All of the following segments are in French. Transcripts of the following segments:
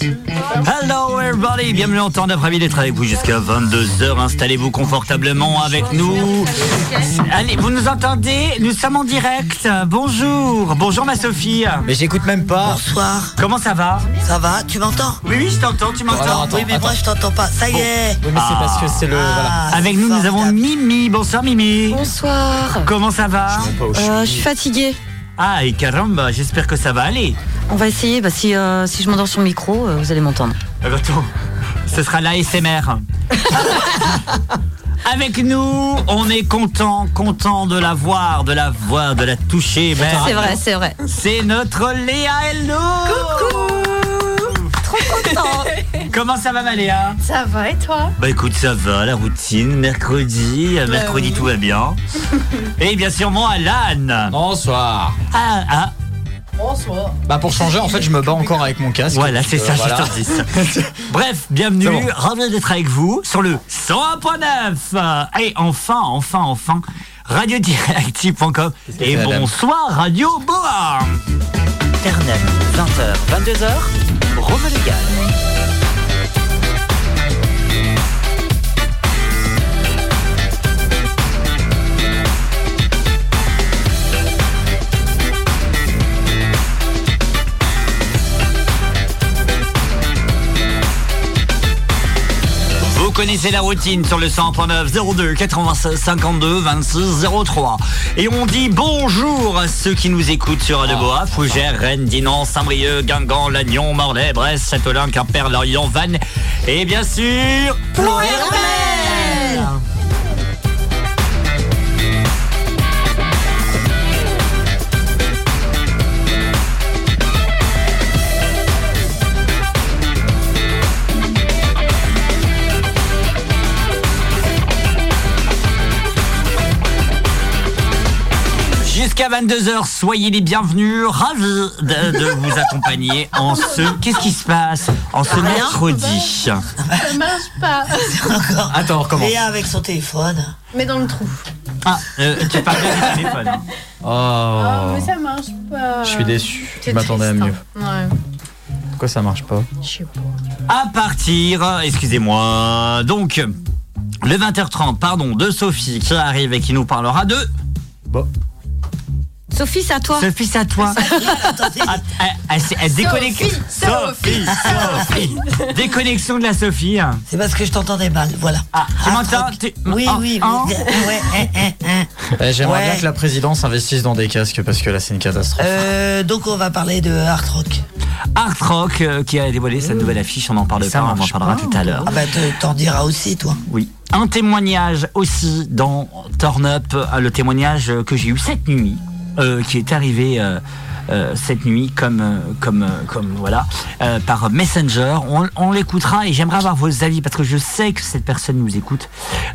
Hello everybody, bienvenue en temps d'après-midi d'être avec vous jusqu'à 22h. Installez-vous confortablement avec nous. Allez, vous nous entendez? Nous sommes en direct. Bonjour. Bonjour ma Sophie. Mais j'écoute même pas. Bonsoir. Comment ça va? Ça va? Tu m'entends? Oui, oui, je t'entends, tu m'entends. Oui, mais moi je t'entends pas. Ça y est. Oui, mais c'est parce que c'est le. Voilà. Ah, Avec nous, nous avons. Mimi. Bonsoir Mimi. Bonsoir. Comment ça va? Euh, je suis fatiguée. Ah, et caramba, j'espère que ça va aller. On va essayer. Bah, si, euh, si je m'endors sur le micro, euh, vous allez m'entendre. Eh ben, attends, ce sera l'ASMR. Avec nous, on est content, content de la voir, de la voir, de la toucher. mais C'est vrai, c'est vrai. C'est notre Léa Hello Trop content. Comment ça va ma Léa? Ça va et toi? Bah écoute, ça va, la routine, mercredi, euh, mercredi oui. tout va bien. Et bien sûr, moi, Alan. Bonsoir. Ah, ah, Bonsoir. Bah pour changer, en fait, je me bats encore avec mon casque. voilà, c'est Euh, ça, voilà. Bref, bienvenue, bon. ravi d'être avec vous sur le 101.9. Et enfin, enfin, enfin, radiodirectives.com. Et bonsoir, Radio Boa. Internet, 20h, 22h, Rome Légal. Connaissez la routine sur le 100.9 02 96 52 26 03. Et on dit bonjour à ceux qui nous écoutent sur Adeboa, Fougères, Rennes, Dinan, Saint-Brieuc, Guingamp, Lannion, Morlaix, Brest, Châtelain, Quimper, Lorient, Vannes. Et bien sûr... Ploërmel Jusqu'à 22h, soyez les bienvenus, ravis de, de vous accompagner en ce... Qu'est-ce qui se passe En ce mercredi? Ça marche pas. Encore. Attends, on recommence. Léa avec son téléphone. Mais dans le trou. Ah, euh, tu parles du téléphone. Oh. Oh, mais ça marche pas. Je suis déçu. Je m'attendais à mieux. hein. Ouais. Pourquoi ça marche pas? Je sais pas. À partir, excusez-moi, donc, le 20h30, pardon, de Sophie qui arrive et qui nous parlera de... Bon. Sophie, c'est à toi. Sophie, c'est à toi. Attendez. Ah, elle, déconnecte. Sophie, Sophie, Sophie. Déconnexion de la Sophie. C'est parce que je t'entendais mal. Voilà. Ah, tu Ah, m'entends Oui, Ah, oui, ah. oui. Ouais, hein, hein, hein. Eh, J'aimerais Ouais. bien que la présidence investisse dans des casques parce que là, c'est une catastrophe. Euh, donc on va parler de hard rock. Art Rock euh, qui a dévoilé sa nouvelle affiche, on en parle Ça pas, on en parlera pas. tout à l'heure. Ah bah te- t'en diras aussi toi. Oui. Un témoignage aussi dans Turn Up, euh, le témoignage que j'ai eu cette nuit, euh, qui est arrivé euh, euh, cette nuit comme comme comme voilà par Messenger. On, l'écoutera et j'aimerais avoir vos avis parce que je sais que cette personne nous écoute.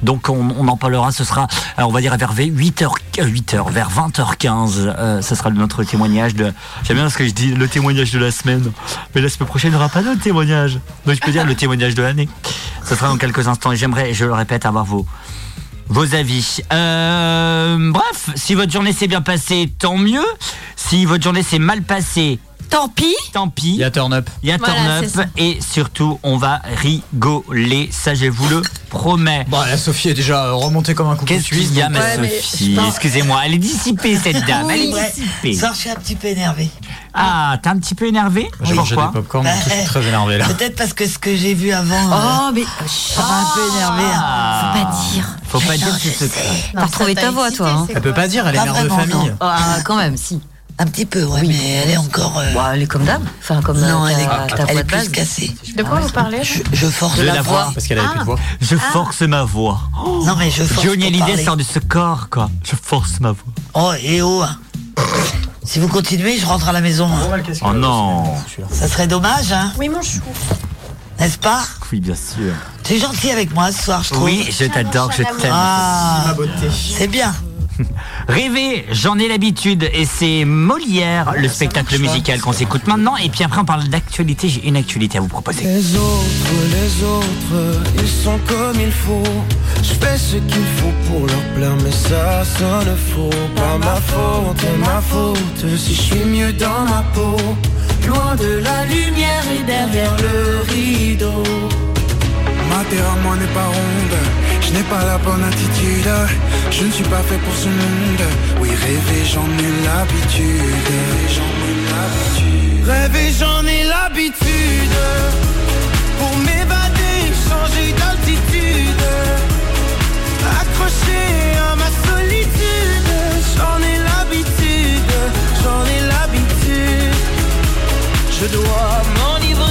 Donc on, en parlera. Ce sera, on va dire vers 8h 8h vers 20h15. euh, ce sera notre témoignage de. J'aime bien ce que je dis, le témoignage de la semaine. Mais la semaine prochaine, il n'y aura pas d'autre témoignage. Donc je peux dire le témoignage de l'année. Ce sera dans quelques instants et j'aimerais, je le répète, avoir vos, vos avis. Euh, bref, si votre journée s'est bien passée, tant mieux. Si votre journée s'est mal passée, Tant pis. tant pis. Il y a Turn Up. Il y a Voilà, Turn. Up et surtout, on va rigoler. Ça, je vous le promets. Bon, la Sophie est déjà remontée comme un coucou Qu'est-ce suisse. qu'il y a, ma Ouais, mais Sophie Excusez-moi, elle est dissipée, cette dame. Elle est dissipée. Soir, je suis un petit peu énervé. Ah, t'es un petit peu énervé J'ai mangé des Pourquoi popcorn, je suis très énervé là. Peut-être parce que ce que j'ai vu avant. euh, Oh, mais ça m'a un peu énervé. hein. Ah. faut pas dire. Faut pas dire Non, ce je secret. sais. T'as retrouvé ta voix, toi. hein. Elle peut pas dire, elle est mère de famille. Ah, quand même, si. Un petit peu, ouais, mais elle est encore. euh, Bah, elle est comme d'hab. Enfin, comme non, euh, elle est, ta, ta elle est plus cassée. De quoi vous parlez Je, je force De la, la voix. voix. Parce qu'elle avait plus de voix. Je force ma voix. Oh, Non, mais je force. Johnny Hallyday sort de ce corps, quoi. Je force ma voix. Oh, et oh. hein. Si vous continuez, je rentre à la maison. hein. Oh non. Ça serait dommage, hein, Oui, mon chou. n'est-ce pas? Oui, bien sûr. Tu es gentil avec moi ce soir, je trouve. Oui, je t'adore, je t'aime. Ah, c'est bien. Rêver, j'en ai l'habitude et c'est Molière, le spectacle musical qu'on s'écoute maintenant. Et puis après, on parle d'actualité. J'ai une actualité à vous proposer. Les autres, les autres, ils sont comme il faut. Je fais ce qu'il faut pour leur plaire, mais ça sonne faux. Pas ma faute, ma faute, si je suis mieux dans ma peau. Loin de la lumière et derrière le pas ronde. Je n'ai pas la bonne attitude. Je ne suis pas fait pour ce monde. Oui, rêver, j'en ai l'habitude. J'en ai l'habitude. Rêver, j'en ai l'habitude. Pour m'évader, changer d'altitude. Accroché à ma solitude. J'en ai l'habitude. J'en ai l'habitude. Je dois m'enivrer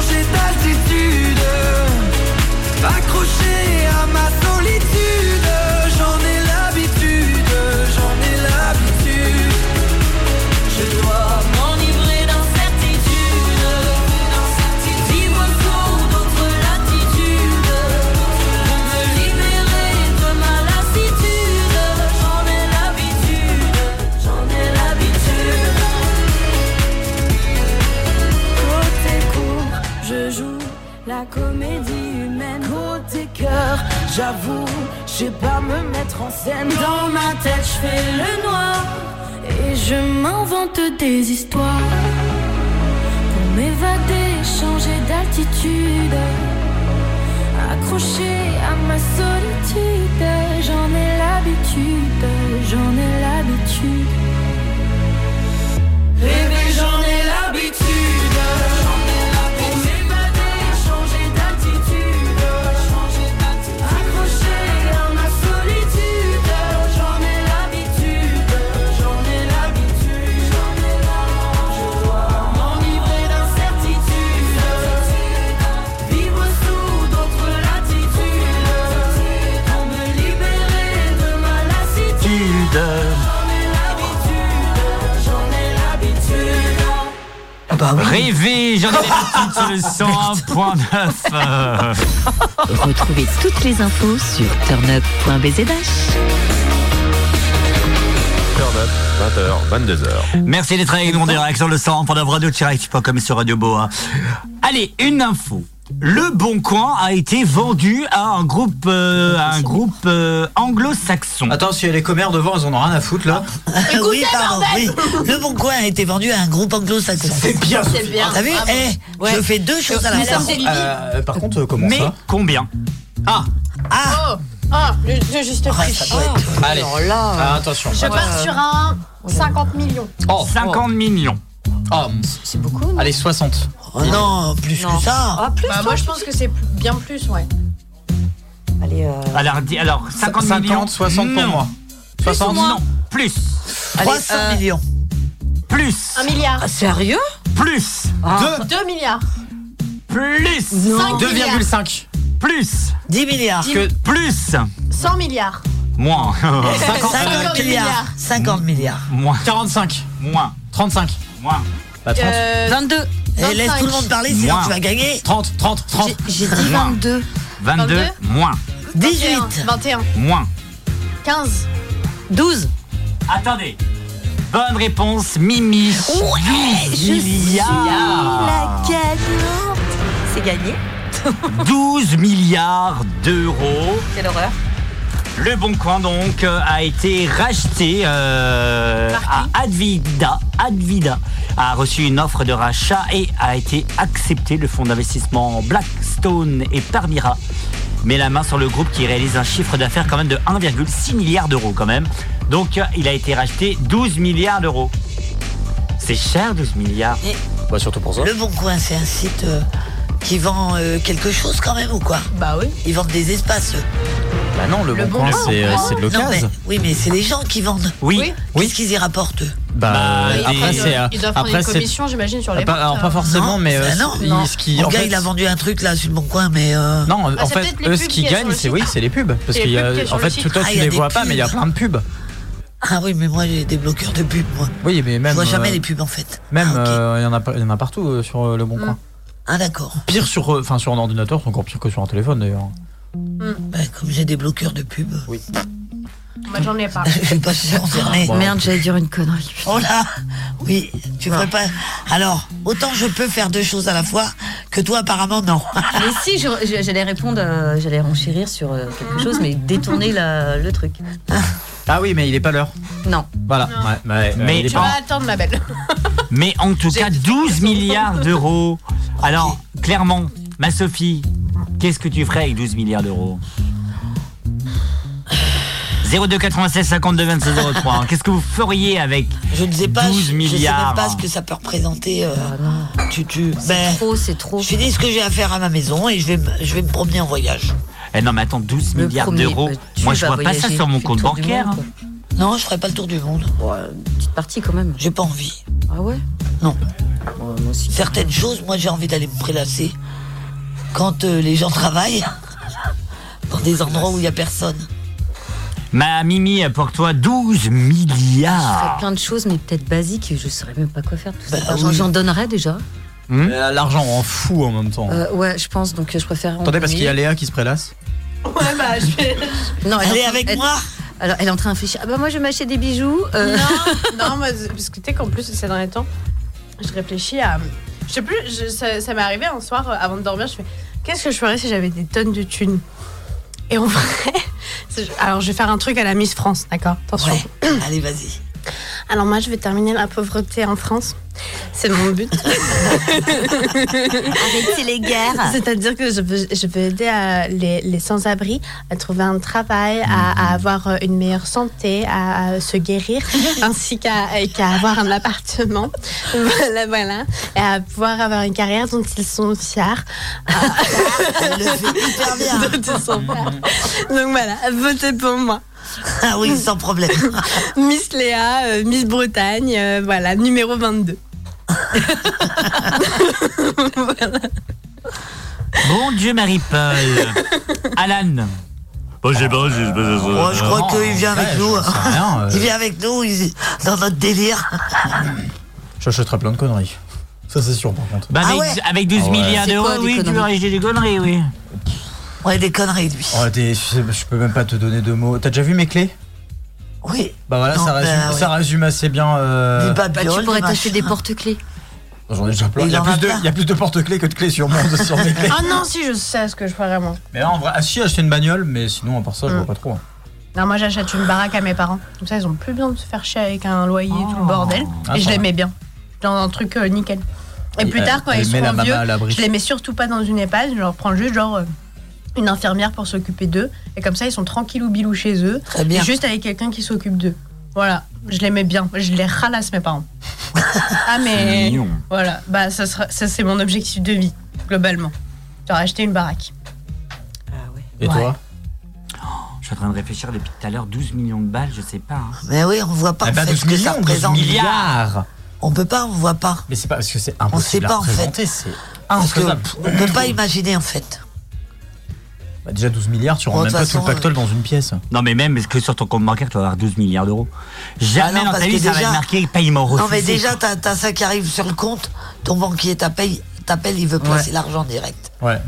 changer d'altitude Accroché à ma solitude, j'avoue, je sais pas me mettre en scène. Dans ma tête, je fais le noir et je m'invente des histoires pour m'évader, changer d'altitude. Accroché à ma solitude, j'en ai l'habitude, j'en ai l'habitude. Sur le 101.9. euh. Retrouvez toutes les infos sur turnup.bzh. Turn up, 20h, 22h. Merci d'être avec nous en direct sur le 100 pour la radio comme sur Radio Boa. Allez, une info. Le Bon Coin a été vendu à un groupe, euh, à un groupe euh, anglo-saxon. Attends, si y a les commères devant, ils en ont rien à foutre là. oui, pardon, oui. Le Bon Coin a été vendu à un groupe anglo-saxon. C'est bien. C'est bien. T'as vu. Eh, Ouais. je fais deux choses à la fois. là. Euh, par contre, comment Mais ça combien Ah, Ah, Oh, ah, le, le juste ouais, prix. ça doit être. allez. Ah, attention. Je pars sur un 50 millions. Oh, 50 millions. oh, C'est beaucoup, non allez, 60. Oh non, plus que ça. Ah, plus Bah, moi, je pense que c'est bien plus, ouais. Allez, euh, Alors, dis- alors 50, 50, millions. 60 pour Non. moi. 60 Non, plus, 300 euh, millions. plus, Un milliard. ah, sérieux? Plus, 2 milliards. plus, 5 milliards. 2,5. plus, 10 milliards. Que plus, 100 milliards. moins, 50, 50 milliards. milliards. 50 milliards. moins, 45. moins, 35. moins. Bah, 30. Euh, 22. Et laisse 25. tout le monde parler, sinon Moins. tu vas gagner. 30, 30, 30. J'ai dit Moins. 22. 22, 22, moins, 18. 21. moins. 15. 12. Attendez. Bonne réponse, Mimi. Ouais, 12 je suis milliards. la gagnante. C'est gagné. 12 milliards d'euros. Quelle horreur. Le Bon Coin donc euh, a été racheté euh, à Advida. Advida a reçu une offre de rachat et a été accepté. Le fonds d'investissement Blackstone et Parmira met la main sur le groupe qui réalise un chiffre d'affaires quand même de 1,6 milliard d'euros quand même. Donc euh, il a été racheté 12 milliards d'euros. C'est cher 12 milliards. Bah, surtout pour ça. Le Bon Coin, c'est un site euh, qui vend euh, quelque chose quand même ou quoi? Bah oui. Ils vendent des espaces. Bah non, le, Le bon bon coin, c'est euh, c'est de Non, mais, l'occasion. oui, mais c'est les gens qui vendent. Oui. Qu'est-ce qu'ils y rapportent eux? Bah, Bah, après, c'est. euh, Ils doivent prendre Après, une c'est. commission, j'imagine, sur les Pas, ventes, alors, pas euh. forcément, Non, mais euh, bah non. ce qui- Non. ce qui. Mon en gars, fait- il a vendu un truc là sur le bon coin, mais. euh, Non, Bah, en c'est fait, peut-être les eux, pubs ce qu'il qu'ils y a sur gagnent, le c'est site. oui, c'est les pubs. Parce Les qu'il y pubs qu'il y a, sur en le fait, site. toi, Ah, tu il y a les des vois pas, mais il y a pubs. plein de pubs. Ah oui, mais moi j'ai des bloqueurs de pub, moi. Oui, mais même. Je vois jamais euh, les pubs en fait. Même, Ah, ok. euh, il y en a, pas- il y en a partout euh, sur euh, le bon coin. Ah d'accord. Pire sur, euh, enfin, sur un ordinateur, c'est encore pire que sur un téléphone d'ailleurs. Bah, comme j'ai des bloqueurs de pub, Moi, j'en ai pas. je suis pas concerné. Bon. Merde, j'allais dire une connerie. Oh là Oui, tu ferais pas. Alors, autant je peux faire deux choses à la fois que toi apparemment non. Mais si, j'allais répondre, euh, j'allais renchérir sur euh, quelque chose, mais détourner la- le truc. Ah oui, mais il est pas l'heure. Non. Voilà. Non. Ouais, ouais, Mais- Tu pas- vas attendre, ma belle. Mais en tout cas, dit 12 raison. milliards d'euros. Alors, clairement, ma Sophie, qu'est-ce que tu ferais avec 12 milliards d'euros 02 96 52 26 03. Qu'est-ce que vous feriez avec Je ne sais pas. 12 je- Je sais milliards. même pas ce que ça peut représenter. euh, Ah non. tu, tu. Ben, Trop, c'est trop. je finis ce que j'ai à faire à ma maison et je vais, me- je vais me promener en voyage. Eh non, mais attends, 12 Le milliards premier, d'euros. bah, Moi, je vois pas ça sur mon compte bancaire. monde. Non, je ferai pas le tour du monde. Ouais, une petite partie quand même. J'ai pas envie. Ah ouais? Non. Moi aussi. Certaines choses, moi j'ai envie d'aller me prélasser quand euh, les gens travaillent dans des endroits où il y a personne. Ma Mimi, pour toi, 12 Je ferais milliards. plein de choses, mais peut-être basiques, et je saurais même pas quoi faire. de Tout Bah cet argent. oui. J'en donnerais déjà. Euh, L'argent on en fout en même temps. Euh, ouais, je pense, donc euh, je préfère. en Attendez, parce qu'il y a. Léa qui se prélasse. Ouais, bah, je vais. Non, elle Allez est en train- avec elle- moi Alors, elle est en train de réfléchir. Ah bah moi, je vais m'acheter des bijoux. euh, Non, non, moi, parce que tu sais qu'en plus, ces derniers temps, je réfléchis à. Je sais plus, ça, m'est arrivé un soir euh, avant de dormir, je fais Qu'est-ce que je ferais si j'avais des tonnes de thunes? Et en vrai, alors je vais faire un truc à la Miss France, d'accord? Attention. Allez, vas-y. Alors moi, je vais terminer la pauvreté en France. C'est mon but. Arrêtez les guerres. C'est-à-dire que je veux, je veux aider à les, les sans-abri à trouver un travail, à, à avoir euh, une meilleure santé, à, se guérir, ainsi qu'à avoir un appartement. Voilà, voilà. Et à pouvoir avoir une carrière dont ils sont fiers. Elle le fait hyper bien. Dont ils sont fiers. Donc voilà, votez pour moi. Ah oui, sans problème. Miss Léa, euh, Miss Bretagne, euh, voilà, numéro 22. Bon Dieu, Marie-Paul. Alan. Bon, je sais pas, je sais pas, je sais pas. Moi, je crois qu'il vient avec Ouais, nous. rien, euh, Il vient avec nous, il- dans notre délire. J'achèterai plein de conneries. Ça, c'est sûr, par contre. Bah, Ah avec, ouais. avec 12 Ah ouais. milliards C'est d'euros, quoi, des oui, tu conneries vas acheter des conneries, oui. Ouais, des conneries, lui. Oh, je, peux même pas te donner de mots. T'as déjà vu mes clés? Oui. Bah voilà, Non, ça, résume, bah, ouais. ça résume assez bien. euh, Bah, tu pourrais des t'acheter des porte-clés. J'en ai déjà plein. Il y, a plus de, plein. il y a plus de porte-clés que de clés sur, mon, sur mes clés. Ah non, si, je sais ce que je ferais vraiment. Mais là, en vrai, ah si, acheter une bagnole, mais sinon, à part ça, je Mm. vois pas trop. hein. Non, moi j'achète une baraque à mes parents. Comme ça, ils ont plus besoin de se faire chier avec un loyer tout le bordel. Ah, et je les mets bien. Dans un truc euh, nickel. Et, plus elle- tard, quand ils seront vieux, je les mets surtout pas dans une EHPAD. Je leur prends juste genre euh, une infirmière pour s'occuper d'eux. Et comme ça, ils sont tranquilles ou bilou chez eux. Très bien. Et juste avec quelqu'un qui s'occupe d'eux. Voilà, je les mets bien. Je les ralasse, mes parents. ah, mais. mignon. Voilà, bah, ça, sera, ça c'est mon objectif de vie, globalement. Genre acheter une baraque. Et Ouais. toi Je suis en train de réfléchir depuis tout à l'heure, 12 millions de balles, je sais pas. hein. Mais oui, on voit pas Eh en ben, fait 12 ce que ça millions, 12 représente. milliards On peut pas, on voit pas. Mais c'est pas parce que c'est sait impossible pas, à en fait. on peut pas imaginer en fait. Bah, déjà 12 milliards, tu rends même pas tout le pactole dans une pièce. Non, mais même, est-ce que sur ton compte bancaire, tu vas avoir 12 milliards d'euros Jamais Ah non, dans ta vie, ça va être marqué paiement refusé. Non mais déjà, t'as as ça qui arrive sur le compte, ton banquier t'appelle, t'appelle, il veut placer l'argent direct. Ouais. ouais.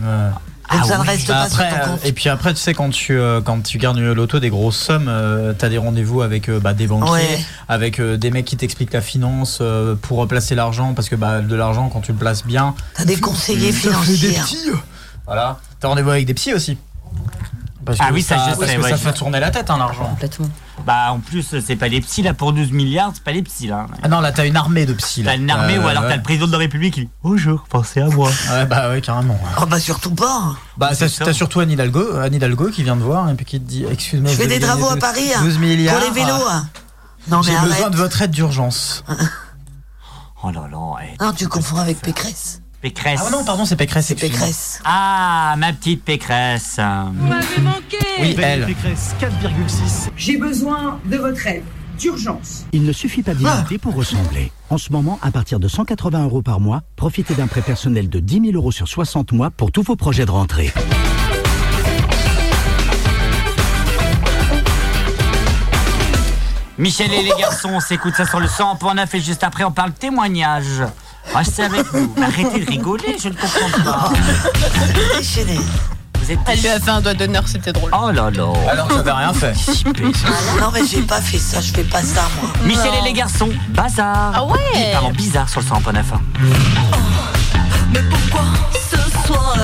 Donc Ah ça ne oui. reste Bah pas après, sur ton euh, compte. et puis après, tu sais, quand tu, euh, quand tu gagnes au loto des grosses sommes, euh, t'as des rendez-vous avec euh, bah, des banquiers, Ouais. avec euh, des mecs qui t'expliquent la finance euh, pour placer l'argent, parce que bah, de l'argent, quand tu le places bien, T'as des conseillers fait des financiers. petits. Voilà. T'as rendez-vous avec des psys aussi. Parce Ah que oui, ça, parce que ouais, ça fait tourner la tête, hein, l'argent. Complètement. Bah, en plus, c'est pas les petits là pour 12 milliards, c'est pas les petits là. Ah non, là, t'as une armée de psys. là. T'as une armée Euh, ou alors ouais. t'as le président de la République qui dit Bonjour, pensez à moi. Ouais, bah ouais, carrément. Oh bah surtout pas. Bah, C'est t'as surtout Anne Hidalgo, Anne Hidalgo qui vient te voir et puis qui te dit Excuse-moi, Je fais des travaux à 12 Paris hein, 12 milliards. pour les vélos. hein. Non mais J'ai besoin de votre aide d'urgence. Oh là là, eh, Non, tu confonds avec Pécresse. Pécresse. Ah non, pardon, c'est Pécresse. C'est. Pécresse. Ah, ma petite Pécresse. Oui, elle. Pécresse 4,6. J'ai besoin de votre aide. d'urgence. Il ne suffit pas d'imiter pour ressembler. En ce moment, à partir de 180 euros par mois, profitez d'un prêt personnel de 10 000 euros sur 60 mois pour tous vos projets de rentrée. Michel et les garçons, on s'écoute ça sur le 100.9 et juste après on parle témoignage. Restez avec nous. Arrêtez de rigoler, je ne comprends pas. Déchaîné. Vous êtes Elle lui a fait un doigt d'honneur, c'était drôle. Oh là là. Alors que j'avais rien fait. Non, mais j'ai pas fait ça, je fais pas ça, moi. Michel et les garçons, bazar. Ah ouais Pardon, bizarre sur le 100.9. Mais pourquoi ce soir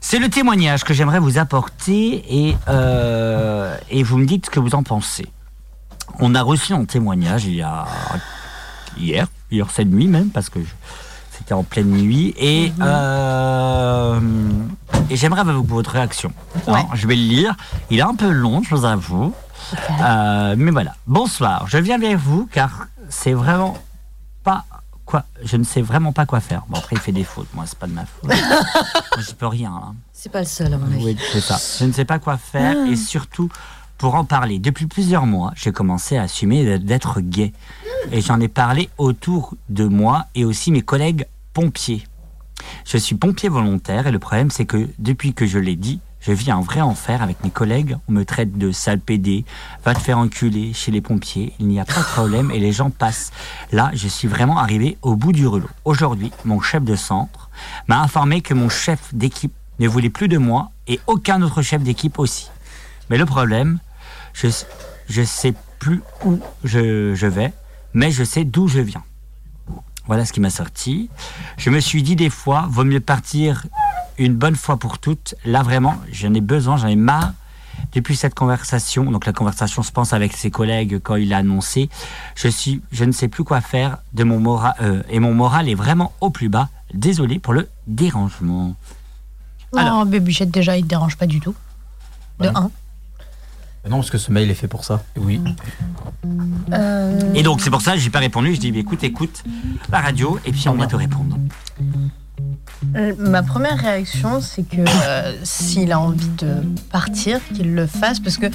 C'est le témoignage que j'aimerais vous apporter et, euh, et vous me dites ce que vous en pensez. On a reçu un témoignage il y a hier, hier cette nuit même, parce que c'était en pleine nuit, et, mhm. euh, et j'aimerais avoir votre réaction. Hein, je vais le lire. Il est un peu long, je vous avoue. Euh, mais voilà. Bonsoir, je viens vers vous car c'est vraiment pas quoi. Je ne sais vraiment pas quoi faire. Bon, après, il fait des fautes. Moi, c'est pas de ma faute. Je peux rien. hein. C'est pas le seul, à mon avis. Oui, c'est ça. Je ne sais pas quoi faire et surtout pour en parler. Depuis plusieurs mois, j'ai commencé à assumer d'être gay et j'en ai parlé autour de moi et aussi mes collègues pompiers. Je suis pompier volontaire et le problème c'est que depuis que je l'ai dit, je vis un vrai enfer avec mes collègues. On me traite de sale pédé, va te faire enculer chez les pompiers. Il n'y a pas de problème et les gens passent. Là, je suis vraiment arrivé au bout du rouleau. Aujourd'hui, mon chef de centre m'a informé que mon chef d'équipe ne voulait plus de moi et aucun autre chef d'équipe aussi. Mais le problème, je je sais plus où je, je vais, mais je sais d'où je viens. Voilà ce qui m'a sorti. Je me suis dit des fois, vaut mieux partir une bonne fois pour toutes. Là vraiment, j'en ai besoin, j'en ai marre. Depuis cette conversation, donc la conversation, je pense, avec ses collègues quand il a annoncé, je suis, je ne sais plus quoi faire de mon moral, euh, et mon moral est vraiment au plus bas. Désolé pour le dérangement. Alors. Non, Babychette, déjà, il te dérange pas du tout. De Ouais. 1. Non, parce que ce mail est fait pour ça. Oui. Euh, Et donc c'est pour ça que j'ai pas répondu. Je dis écoute, écoute la radio et puis on va te répondre. Euh, Ma première réaction, c'est que euh, s'il a envie de partir, qu'il le fasse, parce que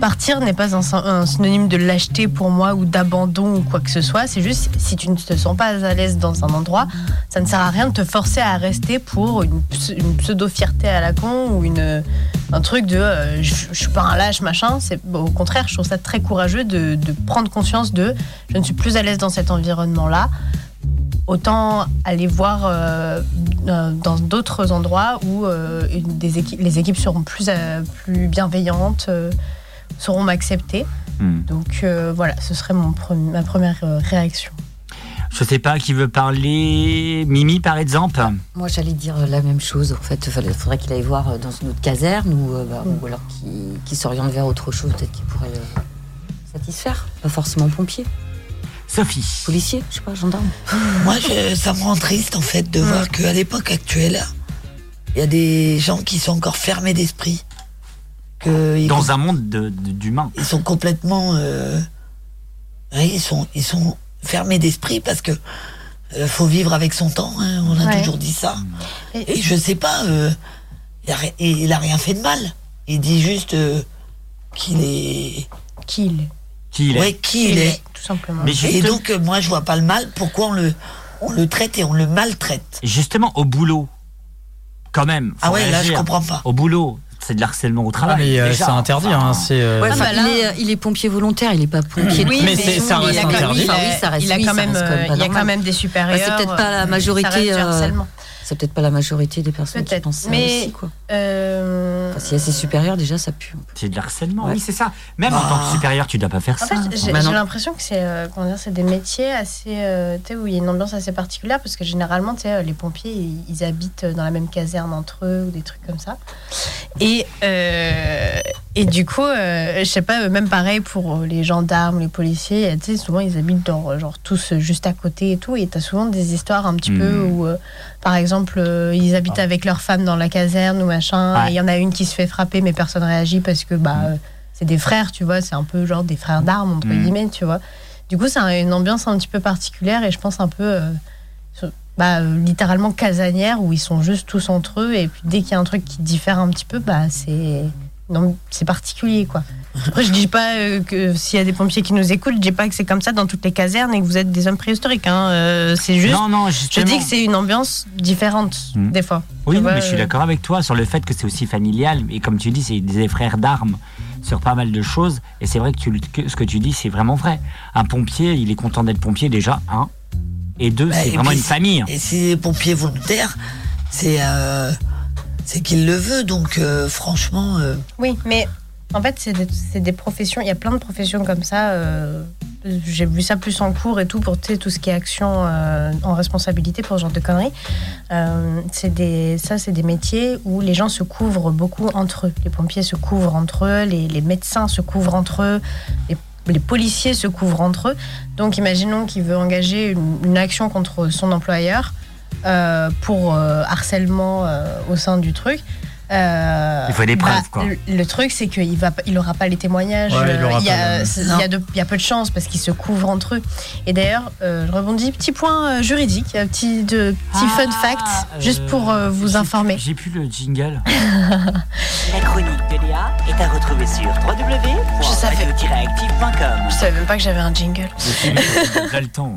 partir n'est pas un, syn- un synonyme de lâcheté pour moi ou d'abandon ou quoi que ce soit. C'est juste si tu ne te sens pas à l'aise dans un endroit, ça ne sert à rien de te forcer à rester pour une, ps- une pseudo-fierté à la con ou un truc de euh, je, je suis pas un lâche, machin. C'est, au contraire, je trouve ça très courageux de, de prendre conscience de je ne suis plus à l'aise dans cet environnement-là autant aller voir euh, euh, dans d'autres endroits où euh, une- des équipes, les équipes seront plus, euh, plus bienveillantes, euh, sauront m'accepter. Hmm. Donc euh, voilà, ce serait mon pre- ma première euh, réaction. Je sais pas qui veut parler. Mimi par exemple. Moi, j'allais dire la même chose. En fait, il faudrait qu'il aille voir dans une autre caserne ou, euh, bah, ou alors qu'il s'oriente vers autre chose, peut-être qu'il pourrait satisfaire. Pas forcément pompier, Sophie. policier, je sais pas, gendarme. Moi, je- ça me rend triste en fait de voir qu'à l'époque actuelle, il y a des gens qui sont encore fermés d'esprit. Que ils, Dans un monde de- de- d'humains. ils sont complètement. euh, ouais, ils, sont, ils sont fermés d'esprit parce que euh, faut vivre avec son temps. hein, on a Ouais. toujours dit ça. Et- Et je sais pas, euh, il, a, il a rien fait de mal. Il dit juste euh, qu'il est. Qui il est Qui il est Ouais, qui il est. Tout simplement. Mais Et donc, moi, je vois pas le mal. Pourquoi on le, on le traite et on le maltraite justement au boulot, quand même. faut Ah ouais, là, je comprends pas. Au boulot, c'est de l'harcèlement au Ah, travail. mais déjà. c'est interdit. Enfin, hein, c'est, euh, Ouais, Ah, enfin, bah là- il, est, il est pompier volontaire, il est pas pompier. de Oui, Mais ça reste interdit. il a, Enfin, oui, ça reste- il a oui, quand même, euh, il y a quand même des supérieurs. Bah, c'est peut-être pas la euh, majorité, ça reste du euh, harcèlement. C'est peut-être pas la majorité des personnes qui pensent ça mais- aussi, quoi. Euh, Enfin, si c'est supérieur, déjà, ça pue. C'est de l'harcèlement, Ouais. oui, c'est ça. Même en tant que Ah. supérieur, tu dois pas faire En ça. fait, j'ai Bah l'impression que c'est euh, comment dire, c'est des métiers assez, euh, tu sais, où il y a une ambiance assez particulière parce que généralement, tu sais, les pompiers, ils, ils habitent dans la même caserne entre eux ou des trucs comme ça. Et euh, et du coup, euh, je sais pas, même pareil pour les gendarmes, les policiers, tu sais, souvent ils habitent dans, genre tous juste à côté et tout, et t'as souvent des histoires un petit peu où, euh, par exemple, euh, ils habitent avec leur femme dans la caserne ou machin, et il y en a une qui se fait frapper, mais personne réagit parce que bah euh, c'est des frères, tu vois, c'est un peu genre des frères d'armes, entre Mm. guillemets, tu vois. Du coup, c'est un- une ambiance un petit peu particulière et je pense un peu, euh, bah, euh, littéralement casanière où ils sont juste tous entre eux. Et puis dès qu'il y a un truc qui diffère un petit peu, bah, c'est c'est particulier, quoi. Après, je dis pas euh, que s'il y a des pompiers qui nous écoutent, je dis pas que c'est comme ça dans toutes les casernes et que vous êtes des hommes préhistoriques. Hein. Euh, c'est juste, Non, non, je dis que c'est une ambiance différente Mm. des fois. Oui, vois, mais je suis euh, d'accord avec toi sur le fait que c'est aussi familial. Et comme tu dis, c'est des frères d'armes sur pas mal de choses. Et c'est vrai que, tu, que ce que tu dis, c'est vraiment vrai. Un pompier, il est content d'être pompier déjà, un. Et deux, Bah, c'est vraiment puis une famille. Et si les pompiers volontaires, c'est euh, c'est qu'il le veut. Donc, euh, franchement, euh, Oui, mais en fait, c'est des, professions. Il y a plein de professions comme ça. euh, J'ai vu ça plus en cours et tout pour tout ce qui est action en responsabilité pour ce genre de conneries. Des, ça, c'est des métiers où les gens se couvrent beaucoup entre eux. Les pompiers se couvrent entre eux, les, les médecins se couvrent entre eux, les, les policiers se couvrent entre eux. Donc, imaginons qu'il veut engager une, action contre son employeur pour euh, harcèlement euh, au sein du truc. Euh, Il faut des preuves, bah, quoi. Le, le truc, c'est qu'il va, pas- il aura pas les témoignages. Ouais, il euh, aura il y a, le- c'est- il Non. y a de- il y a peu de chance parce qu'ils se couvrent entre eux. Et d'ailleurs, euh, je rebondis, petit point euh, juridique, un petit, de, petit Ah, fun fact, juste pour euh, vous informer. J'ai plus le jingle. La chronique de Léa est à retrouver sur www.radio-active.com. Je savais même pas que j'avais un jingle. J'ai le temps.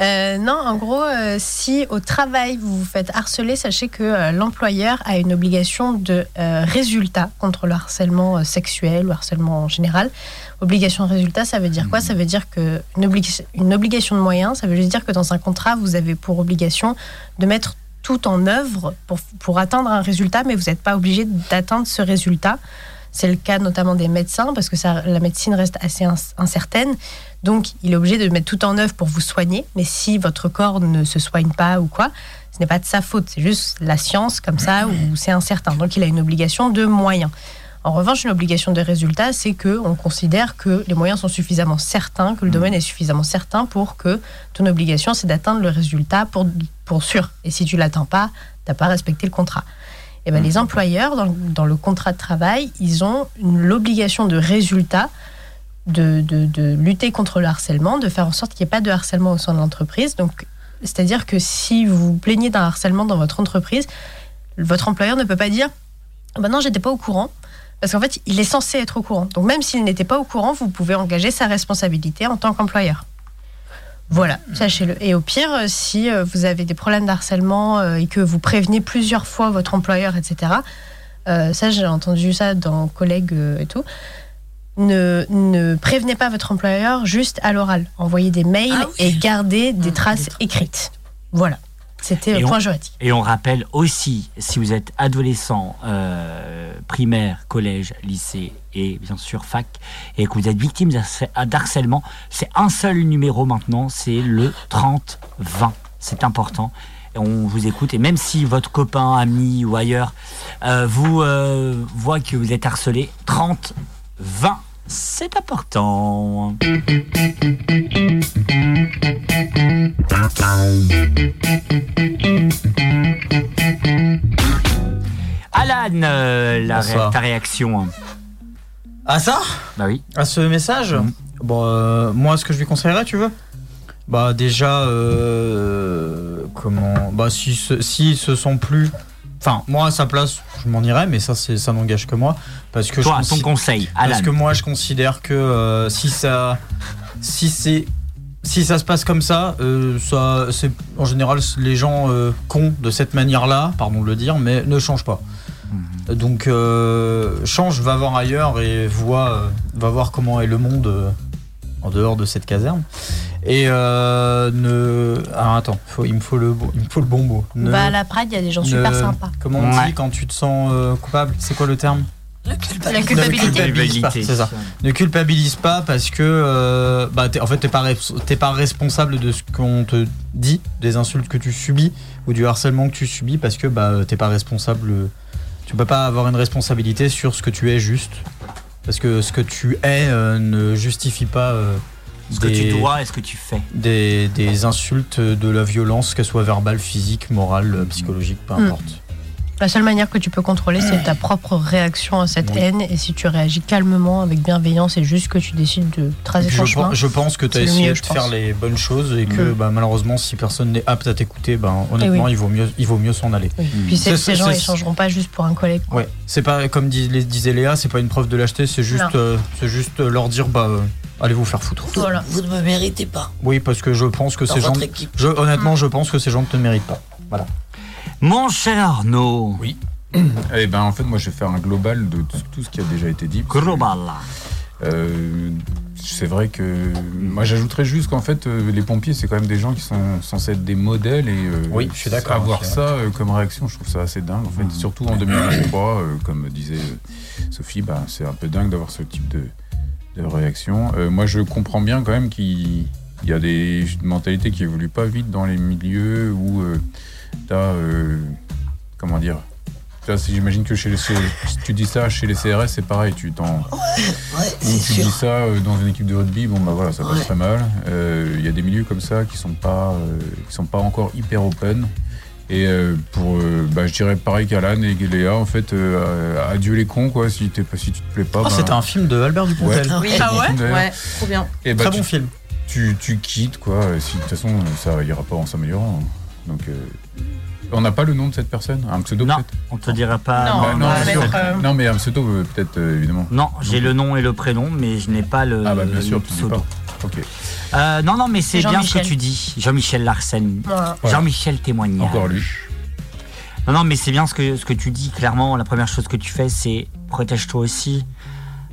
Euh, non, en gros, euh, si au travail vous vous faites harceler, sachez que euh, l'employeur a une obligation de euh, résultat contre le harcèlement euh, sexuel ou harcèlement en général. Obligation de résultat, ça veut dire quoi? Ça veut dire que une, obli- une obligation de moyens, ça veut juste dire que dans un contrat, vous avez pour obligation de mettre tout en œuvre pour, pour atteindre un résultat, mais vous n'êtes pas obligé d'atteindre ce résultat. C'est le cas notamment des médecins, parce que ça, la médecine reste assez incertaine. Donc, il est obligé de mettre tout en œuvre pour vous soigner. Mais si votre corps ne se soigne pas ou quoi, ce n'est pas de sa faute. C'est juste la science comme ça où c'est incertain. Donc, il a une obligation de moyens. En revanche, une obligation de résultat, c'est que on considère que les moyens sont suffisamment certains, que le domaine est suffisamment certain pour que ton obligation, c'est d'atteindre le résultat pour, pour sûr. Et si tu l'atteins pas, tu n'as pas respecté le contrat. Et ben, les employeurs, dans, dans le contrat de travail, ils ont l'obligation de résultat de, de- de lutter contre le harcèlement, de faire en sorte qu'il n'y ait pas de harcèlement au sein de l'entreprise. Donc, c'est-à-dire que si vous plaignez d'un harcèlement dans votre entreprise, votre employeur ne peut pas dire Ah ben non, j'étais pas au courant. Parce qu'en fait, il est censé être au courant. Donc, même s'il n'était pas au courant, vous pouvez engager sa responsabilité en tant qu'employeur. Voilà, sachez-le. Et au pire, euh, si euh, vous avez des problèmes d'harcèlement euh, et que vous prévenez plusieurs fois votre employeur, etc., ça, j'ai entendu ça dans collègues et tout. Ne, ne prévenez pas votre employeur juste à l'oral. Envoyez des mails Ah oui. et gardez des traces écrites. Voilà. C'était le on- point juridique. Et on rappelle aussi, si vous êtes adolescent, euh, primaire, collège, lycée et bien sûr fac, et que vous êtes victime d'harcè- d'harcèlement, c'est un seul numéro maintenant, c'est le 30-20. C'est important. Et on vous écoute. Et même si votre copain, ami ou ailleurs euh, vous euh, voit que vous êtes harcelé, 30-20, c'est important. Alan, euh, la ré- Bonsoir. ta réaction Ah ça? Bah oui. À ce message? Mhm. Bon, euh, moi, ce que je lui conseillerais, tu veux? Bah déjà, euh, comment? Bah si se, s'ils se sont plus... Enfin, moi, à sa place, je m'en irais, mais ça, ça n'engage que moi. Parce que Toi, je ton conseil, Alan. Parce que moi, je considère que euh, si ça... Si c'est... Si ça se passe comme ça, euh, ça c'est en général les gens euh, cons de cette manière-là, pardon de le dire, mais ne changent pas. Mhm. Donc euh, change, va voir ailleurs et vois, va voir comment est le monde en dehors de cette caserne. Et euh, ne. Ah, attends, faut- il me faut le, bon- il me faut le bon mot. Ne- Bah, à la Pride, il y a des gens super sympas. Comment on Ouais. dit quand tu te sens euh, coupable? C'est quoi le terme? La La culpabilité. Ne culpabilise pas, Culpabilité. c'est ça. Ne culpabilise pas parce que euh, bah, t'es- en fait t'es pas, t'es pas responsable de ce qu'on te dit, des insultes que tu subis ou du harcèlement que tu subis parce que bah, t'es pas responsable. Tu peux pas avoir une responsabilité sur ce que tu es juste parce que ce que tu es euh, ne justifie pas euh, Ce que des, tu dois et ce que tu fais. des, des insultes, de la violence, qu'elle soit verbale, physique, morale, euh, psychologique, peu Mm. importe. La seule manière que tu peux contrôler, c'est ta propre réaction à cette Oui. haine. Et si tu réagis calmement, avec bienveillance, et juste que tu décides de tracer Je, ton chemin. pense- je pense que tu as essayé mieux, de je faire les bonnes choses et que Mm. bah, malheureusement, si personne n'est apte à t'écouter, ben, honnêtement, oui. il vaut mieux, il vaut mieux s'en aller. Oui. Puis ces, gens, ils changeront pas juste pour un collègue. quoi. Ouais, c'est pas comme dis- les- disait Léa, c'est pas une preuve de lâcheté, c'est juste, euh, c'est juste euh, leur dire bah euh, allez vous faire foutre. Vous, Voilà. vous ne me méritez pas. Oui, parce que je pense que Dans ces gens, je, honnêtement, je pense que ces gens ne te méritent pas. Voilà. Mon cher Arnaud, Oui. Eh ben en fait moi je vais faire un global de tout, ce qui a déjà été dit. global. Euh, c'est vrai que moi j'ajouterais juste qu'en fait euh, les pompiers c'est quand même des gens qui sont censés être des modèles et euh, Oui, je suis d'accord avoir ça euh, comme réaction je trouve ça assez dingue en fait surtout en 2023 euh, comme disait Sophie bah, c'est un peu dingue d'avoir ce type de, de réaction Euh, moi je comprends bien quand même qu'il il y a des mentalités qui évoluent pas vite dans les milieux où euh, t'as euh, comment dire j'imagine que chez les, chez- si tu dis ça chez les CRS, c'est pareil. Tu t'en, Ouais, tu dis ça euh, dans une équipe de rugby, bon bah voilà, ça passe Ouais. très mal. Euh, Il y a des milieux comme ça qui sont pas, euh, qui sont pas encore hyper open. Et euh, pour, euh, bah, je dirais pareil qu'Alan et Léa, en fait, euh, adieu les cons quoi. Si, t'es, si tu te plais pas, Oh, bah, c'était un film de Albert Dupontel. Ouais. Oui. Ah ouais? Ouais, trop bien. et bah, Très tu, bon film. tu, tu quittes quoi. Si de toute façon ça ira pas en s'améliorant. Donc, euh, on n'a pas le nom de cette personne, un pseudo Non, peut-être. on te dira pas. Non, Bah, sûr. euh, non, mais un pseudo euh, peut-être euh, évidemment. Non, j'ai le nom et le prénom, mais je n'ai pas le. Ah bah bien sûr, pseudo. pas. Ok. Euh, non, non, mais c'est bien ce que tu dis. Jean-Michel Larsen. Voilà. Jean-Michel témoignage. Encore lui. Non, non, mais c'est bien ce que, ce que tu dis. Clairement, la première chose que tu fais, c'est protège-toi aussi.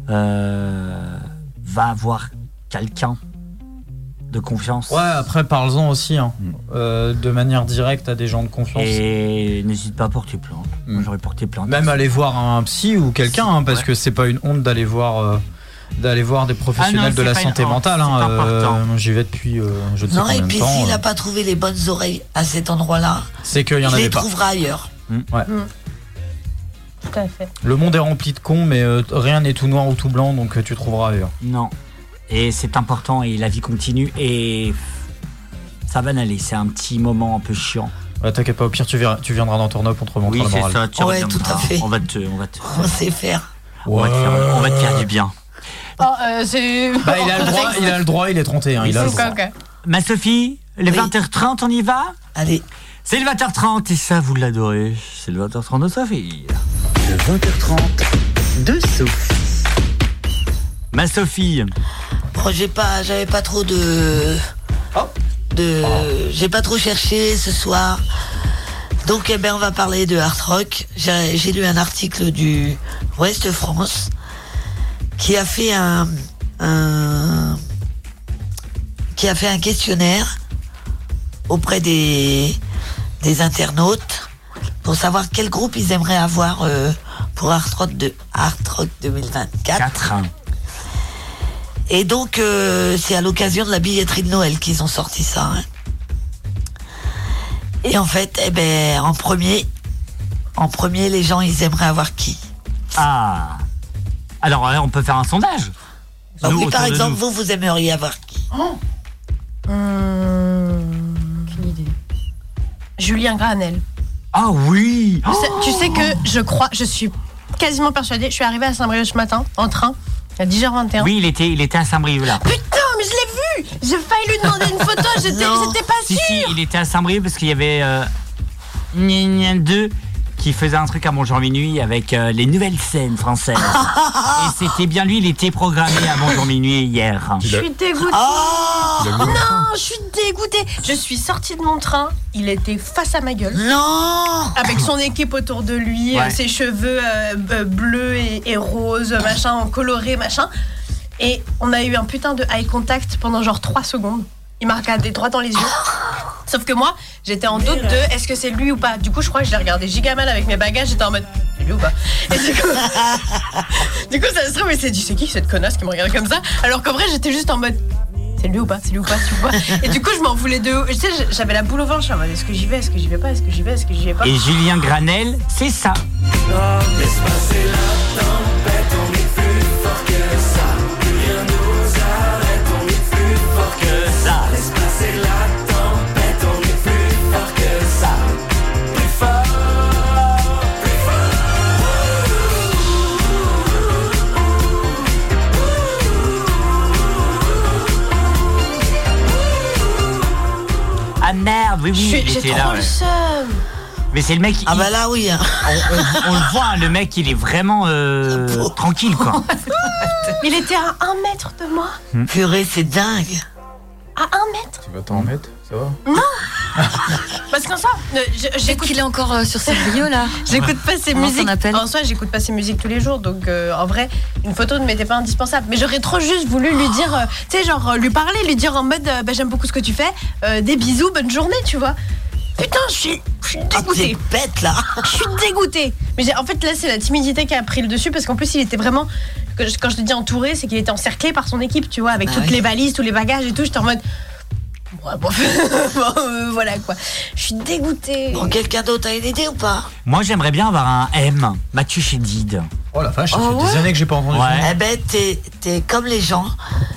Euh, va voir quelqu'un de confiance. Ouais, après parle-en aussi, hein. Mm. Euh, de manière directe à des gens de confiance. Et n'hésite pas à porter plainte. Moi, Mm. j'aurais porté plainte. Même aller voir un psy ou quelqu'un, hein, parce Ouais. que c'est pas une honte d'aller voir, euh, d'aller voir des professionnels Ah non, de la santé honte, mentale. hein, euh, J'y vais depuis euh, je ne sais Non, combien et puis s'il euh, n'a pas trouvé les bonnes oreilles à cet endroit-là, C'est qu'il y en il avait les pas. trouvera ailleurs. Tout à fait. Le monde est rempli de cons, mais euh, rien n'est tout noir ou tout blanc, donc euh, tu trouveras ailleurs. Non. Et c'est important et la vie continue et ça va aller. C'est un petit moment un peu chiant. Ouais, T'inquiète pas, au pire, tu, verras- tu viendras dans Turn Up, on te remontera Oui, le c'est moral. ça. Tu Ouais, reviendras. tout à fait. On va te, on va te, On sait faire. on va te faire, on va te faire du bien. Oh, euh. Bah, il a le droit, il a le droit, il est 31, il a le droit. Ma Sophie, les Oui. 20h30, on y va? Allez. C'est le 20h30 et ça, vous l'adorez. C'est le 20h30 de Sophie. Le 20h30 de Sophie. Ma Sophie, j'ai pas, j'avais pas trop de, de, j'ai pas trop cherché ce soir. Donc, eh ben, on va parler de hard rock. J'ai j'ai lu un article du Ouest France qui a fait un, un- qui a fait un questionnaire auprès des, des internautes pour savoir quel groupe ils aimeraient avoir euh, pour Hard Rock, de, Hard Rock 2024. 4. Et donc, euh, c'est à l'occasion de la billetterie de Noël qu'ils ont sorti ça. hein. Et en fait, eh ben, en premier, en premier, les gens, ils aimeraient avoir qui? Ah. Alors, euh, on peut faire un sondage. Bah Nous, oui, par exemple, vous, vous aimeriez avoir qui? Hum, Aucune idée. Julien Granel. Ah oui Tu sais, tu sais que je crois, je suis quasiment persuadée. Je suis arrivée à Saint-Brieuc ce matin en train à 10h21. Oui, il était, il était à Saint-Brieuc là. Putain, mais je l'ai vu J'ai failli lui demander une photo, j'étais pas Si, sûre si, il était à Saint-Brieuc parce qu'il y avait euh, Gna Gna 2 qui faisait un truc à Bonjour Minuit avec euh, les nouvelles scènes françaises. Et c'était bien lui, il était programmé à Bonjour Minuit hier. Je suis dégoûtée Oh Non, je suis dégoûtée Je suis sortie de mon train, il était face à ma gueule. Non Avec son équipe autour de lui, Ouais. euh, ses cheveux euh, bleus et, et roses, machin, en coloré, machin. Et on a eu un putain de eye contact pendant genre 3 secondes. Il m'a regardé droit dans les yeux. Sauf que moi, j'étais en doute de est-ce que c'est lui ou pas. Du coup, je crois que je l'ai regardé giga mal avec mes bagages. J'étais en mode c'est lui ou pas. Et du coup, du coup ça se trouve, il s'est dit c'est qui cette connasse qui me regarde comme ça Alors qu'en vrai, j'étais juste en mode c'est lui ou pas, c'est lui ou pas, tu vois. Et du coup, je m'en voulais de. Tu sais, j'avais la boule au ventre. Je suis en mode est-ce que j'y vais, est-ce que j'y vais pas, est-ce que j'y vais, est-ce que j'y vais pas. Et Julien Granel, c'est ça. Oui, oui, J'ai était trop là. le ouais. seum. Mais c'est le mec, Ah il- bah là, oui. hein. on, on- on le voit, le mec, il est vraiment euh, tranquille, quoi. Il était à un mètre de moi. Purée, c'est dingue. À un mètre. Tu vas t'en remettre? Ça va Parce qu'en soi, euh, je- j'écoute qu'il est encore euh, sur ses brio là. J'écoute pas ses Comment musiques. appelle En soi, j'écoute pas ses musiques tous les jours, donc euh, en vrai, une photo ne m'était pas indispensable. Mais j'aurais trop juste voulu lui dire, euh, tu sais, genre euh, lui parler, lui dire en mode, euh, bah, j'aime beaucoup ce que tu fais, euh, des bisous, bonne journée, tu vois. Putain, je suis, je suis Ah, dégoûtée. bête là. Je suis dégoûtée. Mais j'ai- en fait, là, c'est la timidité qui a pris le dessus parce qu'en plus, il était vraiment. que je- Quand je te dis entouré, c'est qu'il était encerclé par son équipe, tu vois, avec Ah toutes oui. les valises, tous les bagages et tout. J'étais en mode. Ouais, bon, bon, euh, voilà quoi. Je suis dégoûtée. Bon, quelqu'un d'autre a une idée ou pas? Moi, j'aimerais bien avoir un M, Mathieu Chédid. Oh la vache, ça Oh fait des années que j'ai pas entendu Ouais. ça. Eh ben, t'es t'es comme les gens.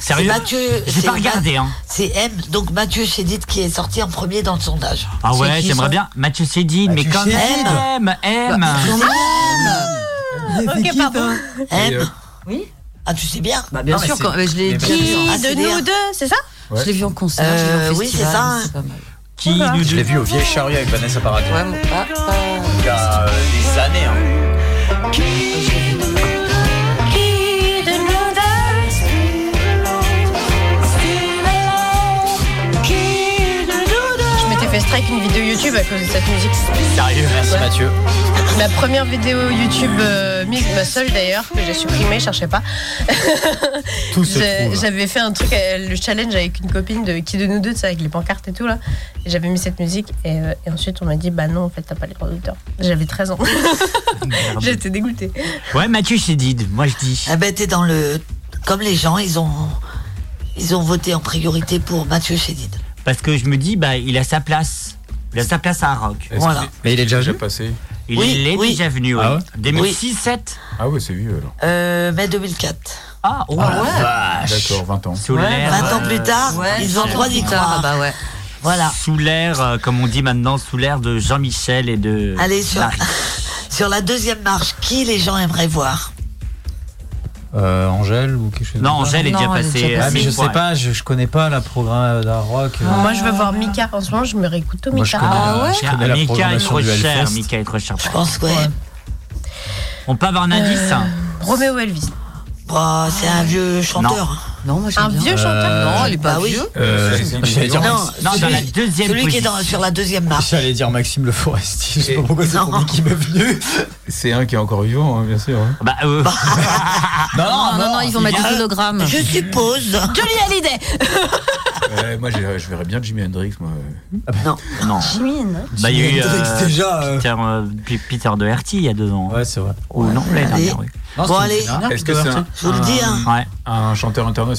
Sérieux? C'est Mathieu. J'ai c'est pas regardé, hein. C'est M, donc Mathieu Chédid qui est sorti en premier dans le sondage. Ah C'est ouais, qui, j'aimerais ça? bien Mathieu Chédid, mais Mathieu comme Chédid. M, M. Ok, pardon. M Oui. Ah, tu sais bien Bah bien Non, mais sûr, quand, mais je l'ai dit. Qui. Ah, de nous deux, c'est ça? Je l'ai vu en concert, je l'ai vu Euh, au oui, festival, c'est ça, hein. c'est pas mal. Qui nous Je l'ai vu au Vieille Charrue avec Vanessa Paradis. Ouais, mon- ah, pas- Il y a euh, des années. Hein. Je strike une vidéo YouTube à cause de cette musique. Sérieux Merci Mathieu. Ma première vidéo YouTube, euh, mise, ma seule d'ailleurs, que j'ai supprimée, cherchez pas. Tout se J'ai- trouve. J'avais fait un truc, euh, le challenge avec une copine de qui de nous deux, tu sais, avec les pancartes et tout là. Et j'avais mis cette musique et, euh, et ensuite on m'a dit bah non en fait t'as pas les droits d'auteur. J'avais 13 ans. J'étais dégoûtée. Ouais, Mathieu Chédid, moi je dis. Eh ben, t'es dans le. Comme les gens, ils ont. Ils ont voté en priorité pour Mathieu Chédid. Parce que je me dis, bah, il a sa place. Il a sa place à un rock. Voilà. Mais il est déjà venu passé Il Oui, est oui. déjà venu, oui. Ah ouais 2006, 7 Ah ouais, c'est vieux alors. Euh, mai 2004. Ah, oh, la vache. D'accord, 20 ans. Sous Ouais, l'air. 20 ans euh, plus tard, Ouais, ils ont droit d'y croire. Bah ouais. Voilà. Sous l'air, euh, comme on dit maintenant, sous l'air de Jean-Michel et de. Allez, sur, Marie. sur la deuxième marche, qui les gens aimeraient voir? Euh, Angèle ou quelque chose Non, comme ça Angèle est Non, déjà passée. déjà euh, Ah, mais je sais pas, je, je connais pas la programme d'art rock. euh. Moi, je veux voir Mika. En ce moment, je me réécoute au Moi, je Mika. connais, Ah la- ouais je connais la Mika est programmation trop du cher. Hellfest. Mika est trop cher. Je pense que ouais. On peut avoir un indice Euh, Roméo Elvis. Bah, c'est un vieux chanteur. Non, moi j'aime Un bien. vieux chanteur Euh, Non, il est pas bah oui. vieux. Euh, dire, Non, Non, dans celui, la deuxième celui qui est dans- sur la deuxième marche. j'allais dire Maxime Le Forestier. Je sais pas pourquoi c'est Non. pour qui m'est venu. C'est un qui est encore vivant, hein, bien sûr. hein. Bah, euh, Non, Non, non, non, ils vont mettre des Euh, hologrammes. Je suppose. Johnny Hallyday. Ouais, moi, je verrais bien Jimi Hendrix, moi. Non. non. Jimmy, non Bah, il y a eu Jimi Hendrix, euh, déjà. euh. Peter, euh, Peter Doherty il y a deux ans. Ouais, c'est vrai. Ou non, l'année dernière, oui. Non, Bon, allez. Est-ce que c'est un, Doherty. Je vous le dis, hein. Ouais. un chanteur international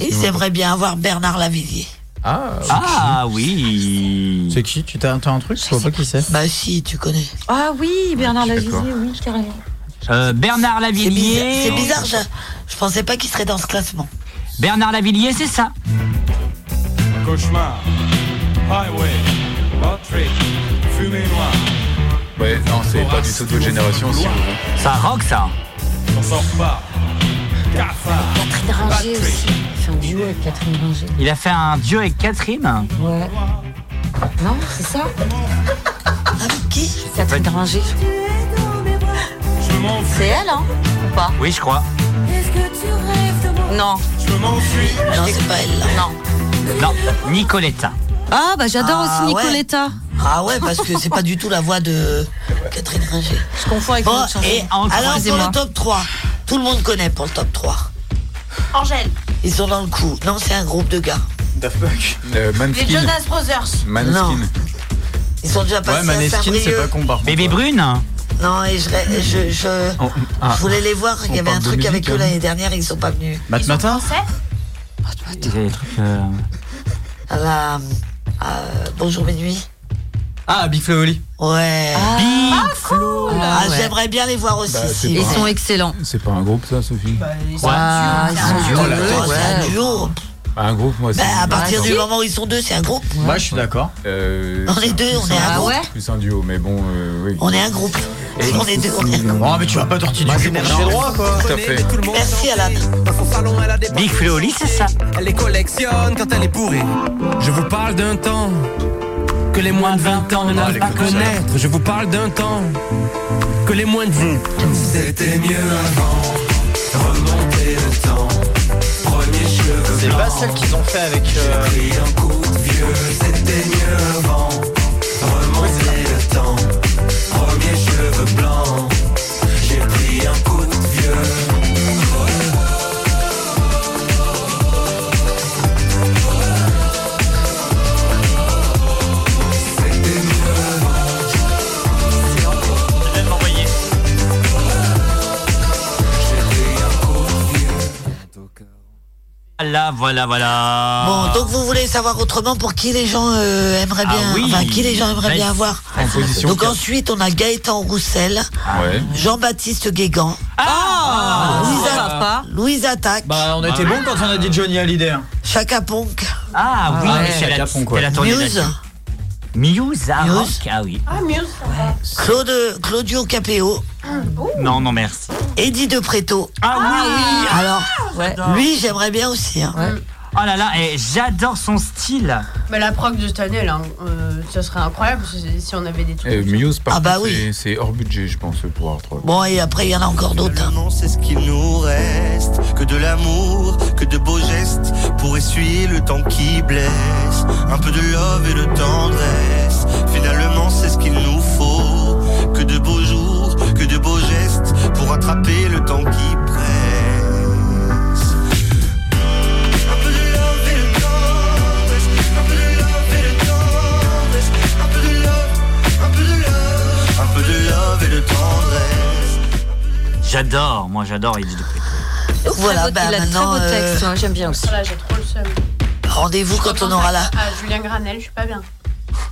Ils sinon- aimeraient bien avoir Bernard Lavillier. Ah, Ah oui. C'est qui Tu t'as un truc Je vois pas qui c'est. Bah si, tu connais. Ah oui, Bernard suis Lavillier, oui, carrément. Euh, Bernard Lavillier. c'est bizarre, je, je pensais pas qu'il serait dans ce classement. Bernard Lavillier, c'est ça. Cauchemar, highway, Patrick, fumée noire, Ouais, non, c'est pas du tout de votre génération, si vous voulez. Ça rock, ça. on sort pas. Catherine Ringer aussi. Il fait un duo avec Catherine Ringer. Il a fait un duo avec Catherine? Ouais. Non, c'est ça? Avec qui? Catherine Ringer. C'est elle, hein Ou pas? Oui, je crois. Non. Non, c'est pas elle là. non. Non, Nicoletta. Ah, bah j'adore Ah, aussi ouais. Nicoletta. Ah ouais, parce que c'est pas du tout la voix de Catherine Ringer. Je confonds avec Bon, et en alors pour le top 3, tout le monde connaît pour le top 3. Angèle. Ils sont dans le coup. Non, c'est un groupe de gars. Daft Punk. Euh, Les Manskin. Jonas Brothers. Manskin. Non. Ils sont déjà Ouais, passés à Maneskin, c'est pas con par. Bébé Brune. Non, et je, je, je, On- ah, je voulais les voir. Il y avait un truc musique, avec eux hein. l'année dernière, ils sont pas venus. Matt Matin Il y avait des trucs, euh, À la, à Bonjour Minuit. Ah, Big Flo et Oli. Ouais. Ah, Ah, Ah, ouais. J'aimerais bien les voir aussi. Bah, si. Ils sont excellents. C'est pas un groupe, ça, Sophie Ah, ils sont duo, duo, un duo. Ah, Un groupe, moi, c'est. Bah, à partir si. du moment où ils sont deux, c'est un groupe. Moi, je suis d'accord. Euh, On est deux, on est un Ah groupe. ouais plus un duo, mais bon, euh, oui. On est un groupe. On est deux, on est. Oh, mais tu vas pas tortiller du cul tes droits, quoi. Tout à fait. Merci Alan. Dans son salon, elle a des Big Flo et Oli, c'est ça. Elle les collectionne quand elle est bourrée. Je vous parle d'un temps que les moins de 20 ans ne doivent pas connaître. Je vous parle d'un temps que les moins de vous. C'était mieux avant. Remonter le temps. Premier cheveux C'est pas celle qu'ils ont fait avec. euh, pris un coup de vieux. C'était mieux avant. Remonter le temps. J'ai pris un coup Voilà, voilà, voilà. Bon, donc vous voulez savoir autrement pour qui les gens euh, aimeraient Ah bien, oui. enfin qui les gens aimeraient bien avoir. En position. Donc ensuite on a Gaëtan Roussel, Ouais. Jean-Baptiste Guégan, Ah, va pas. Louise Attaque, Bah, on était bon quand on a dit Johnny Hallyday. hein. Chaka Ponk, Ah oui, Ah ouais, c'est la, Capon, quoi. c'est la tournée Muse, là-dessus. Muse, ah, Muse. rock, ah oui. Ah, mieux. Claude, Claudio Capéo, Non, non, merci. Eddie De Préto. Ah, oui. Alors, Ouais. lui j'aimerais bien aussi. hein. Oh là là, et j'adore son style. Mais la prog de cette année, là, euh, ça serait incroyable si, on avait des trucs. Muse, par Ah bah contre, oui. c'est- hors budget, je pense, pour Art Rock. Bon et après il y en a encore d'autres. hein. Finalement, c'est ce qu'il nous reste. Que de l'amour, que de beaux gestes pour essuyer le temps qui blesse. Un peu de love et de tendresse. Finalement, c'est ce qu'il nous faut. Que de beaux jours, que de beaux gestes pour attraper le temps qui presse. J'adore, moi j'adore Eddie de Préto. Voilà, Très beau- bah, il a très maintenant beau euh, texte, ouais, j'aime bien aussi. Voilà, j'ai trop le seum. rendez-vous quand on aura la. Ah, Julien Granel, je suis pas bien.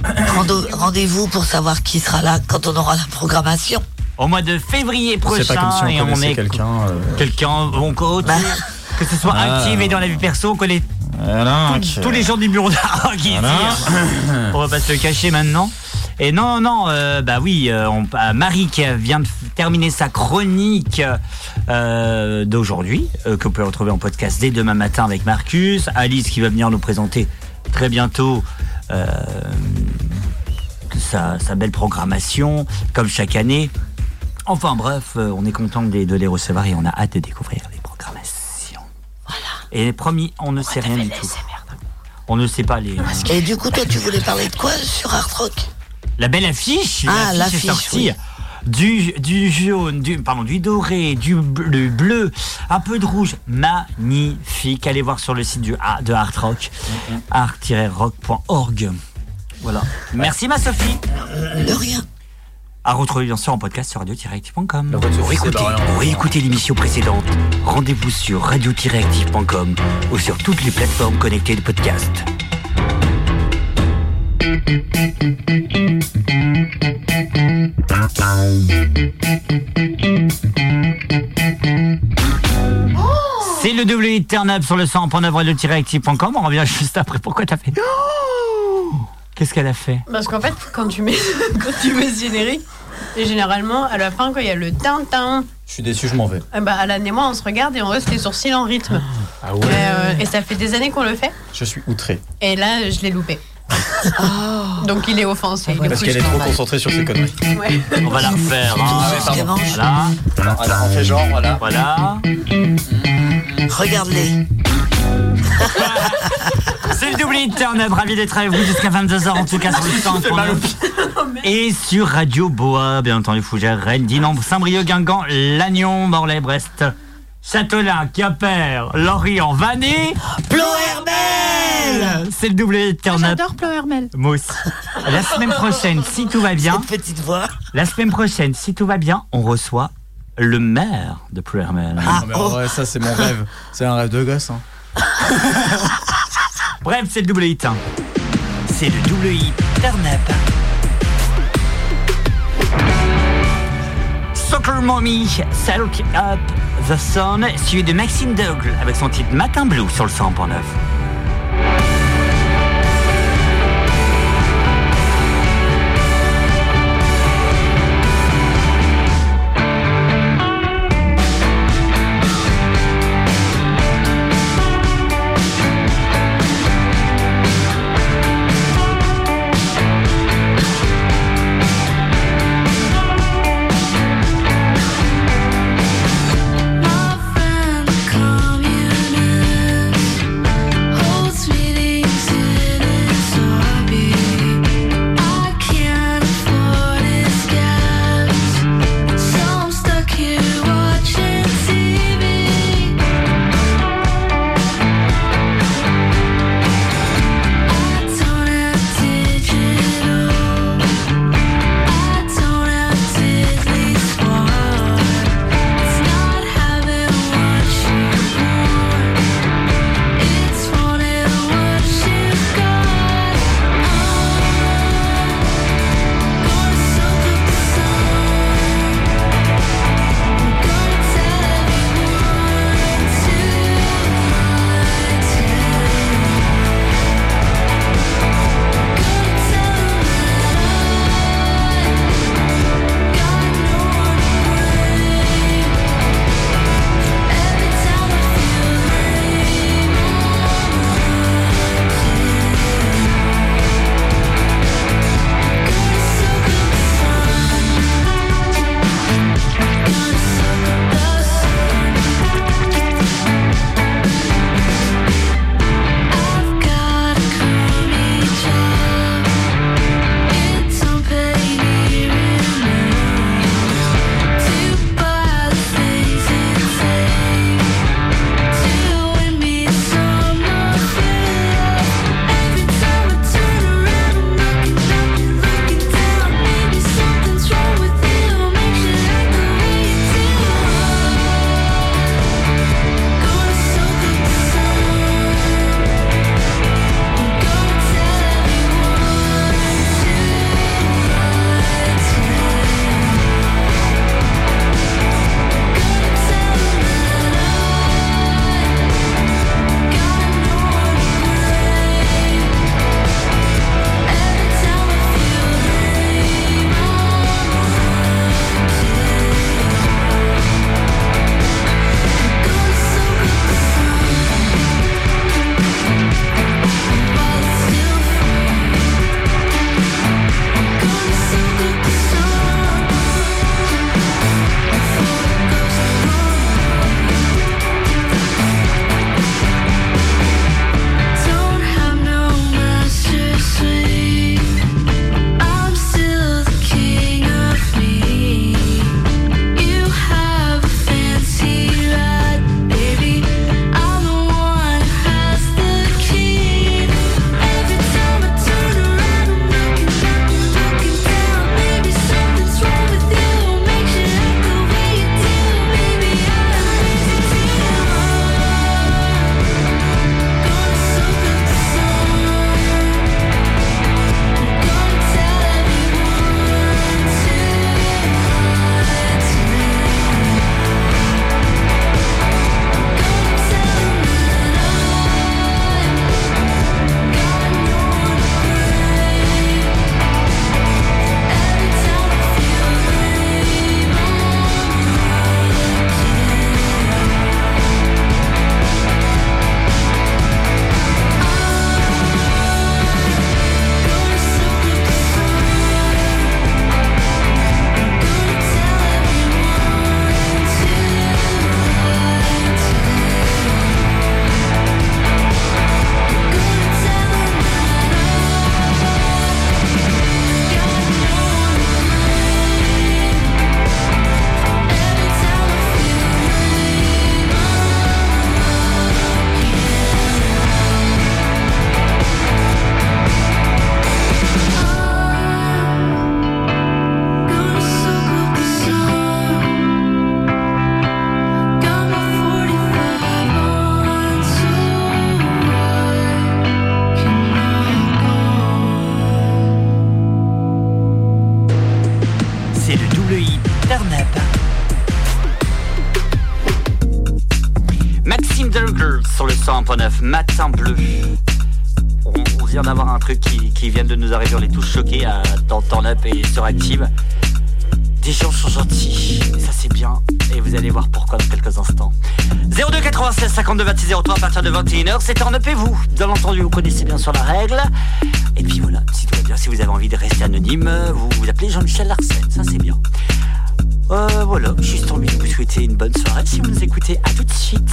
rendez-vous pour savoir qui sera là quand on aura la programmation. Au mois de février prochain, pas comme si on et on est quelqu'un. euh, quelqu'un, on coach, que ce soit Ah. actif et dans la vie perso, on connaît voilà, tous, les gens du bureau ici. Voilà. hein. On va pas se le cacher maintenant. Et non, non, euh, bah oui, euh, on, ah, Marie qui vient de terminer sa chronique euh, d'aujourd'hui, euh, que vous pouvez retrouver en podcast dès demain matin avec Marcus. Alice qui va venir nous présenter très bientôt euh, sa, sa belle programmation, comme chaque année. Enfin bref, euh, on est content de les, de les recevoir et on a hâte de découvrir les programmations. Voilà. Et promis, on ne sait rien du tout. On ne sait pas les. Et du coup, toi, tu voulais parler de quoi sur Art Rock? La belle affiche, Ah, l'affiche est sortie. oui. Du, du jaune, du, pardon, du doré, du bleu, bleu, un peu de rouge, magnifique. Allez voir sur le site du, de Art Rock, art-rock.org. Voilà. Merci ma Sophie. De rien. À retrouver bien sûr en podcast sur radio-active.com. écouter, pour écouter l'émission précédente, rendez-vous sur radio-active.com ou sur toutes les plateformes connectées de podcast. Up sur le 100.9 radio-active.com. On revient juste après. Pourquoi t'as fait Qu'est-ce qu'elle a fait? Parce qu'en fait, quand tu mets, quand tu mets ce générique, et généralement, à la fin, quand il y a le tin-tin, Je suis déçu, je m'en vais. eh ben, Alan et moi, on se regarde et on reste les sourcils en rythme. Ah ouais Et, euh, et ça fait des années qu'on le fait. Je suis outré. Et là, je l'ai loupé. Donc il est offensé. Du Parce qu'elle est trop concentrée sur ses conneries. Ouais. On va la refaire. hein. Voilà, on fait genre, voilà. Voilà. Regarde-les. C'est le double turn up. Ravi d'être avec vous jusqu'à 22h en tout cas sur le 100.9. Et sur Radio Bois, bien entendu, Fougères, Rennes, Dinan, Saint-Brieuc, Guingamp, Lannion, Morlaix, Brest, Châtelain, Quimper, Lorient, Vannes. Ploherbel C'est le double turn up. J'adore Plohermel. Moi aussi. La semaine prochaine, si tout va bien, Cette petite voix. la semaine prochaine, si tout va bien, on reçoit le maire de. Ah, Non, mais en vrai, ça, c'est mon rêve. C'est un rêve de gosse. Hein. Bref, c'est le double hit. hein. C'est le double hit. Soccer Mommy, Silk Up the Sun, suivi de Maxine Dougle avec son titre Matin Blue sur le 100.9. 21h, c'est Turn Up et vous. Bien entendu, vous connaissez bien sur la règle. Et puis voilà, si tout va bien, si vous avez envie de rester anonyme, vous vous appelez Jean-Michel Larsen, ça c'est bien. Euh, voilà, juste envie de vous souhaiter une bonne soirée. Si vous nous écoutez, à tout de suite,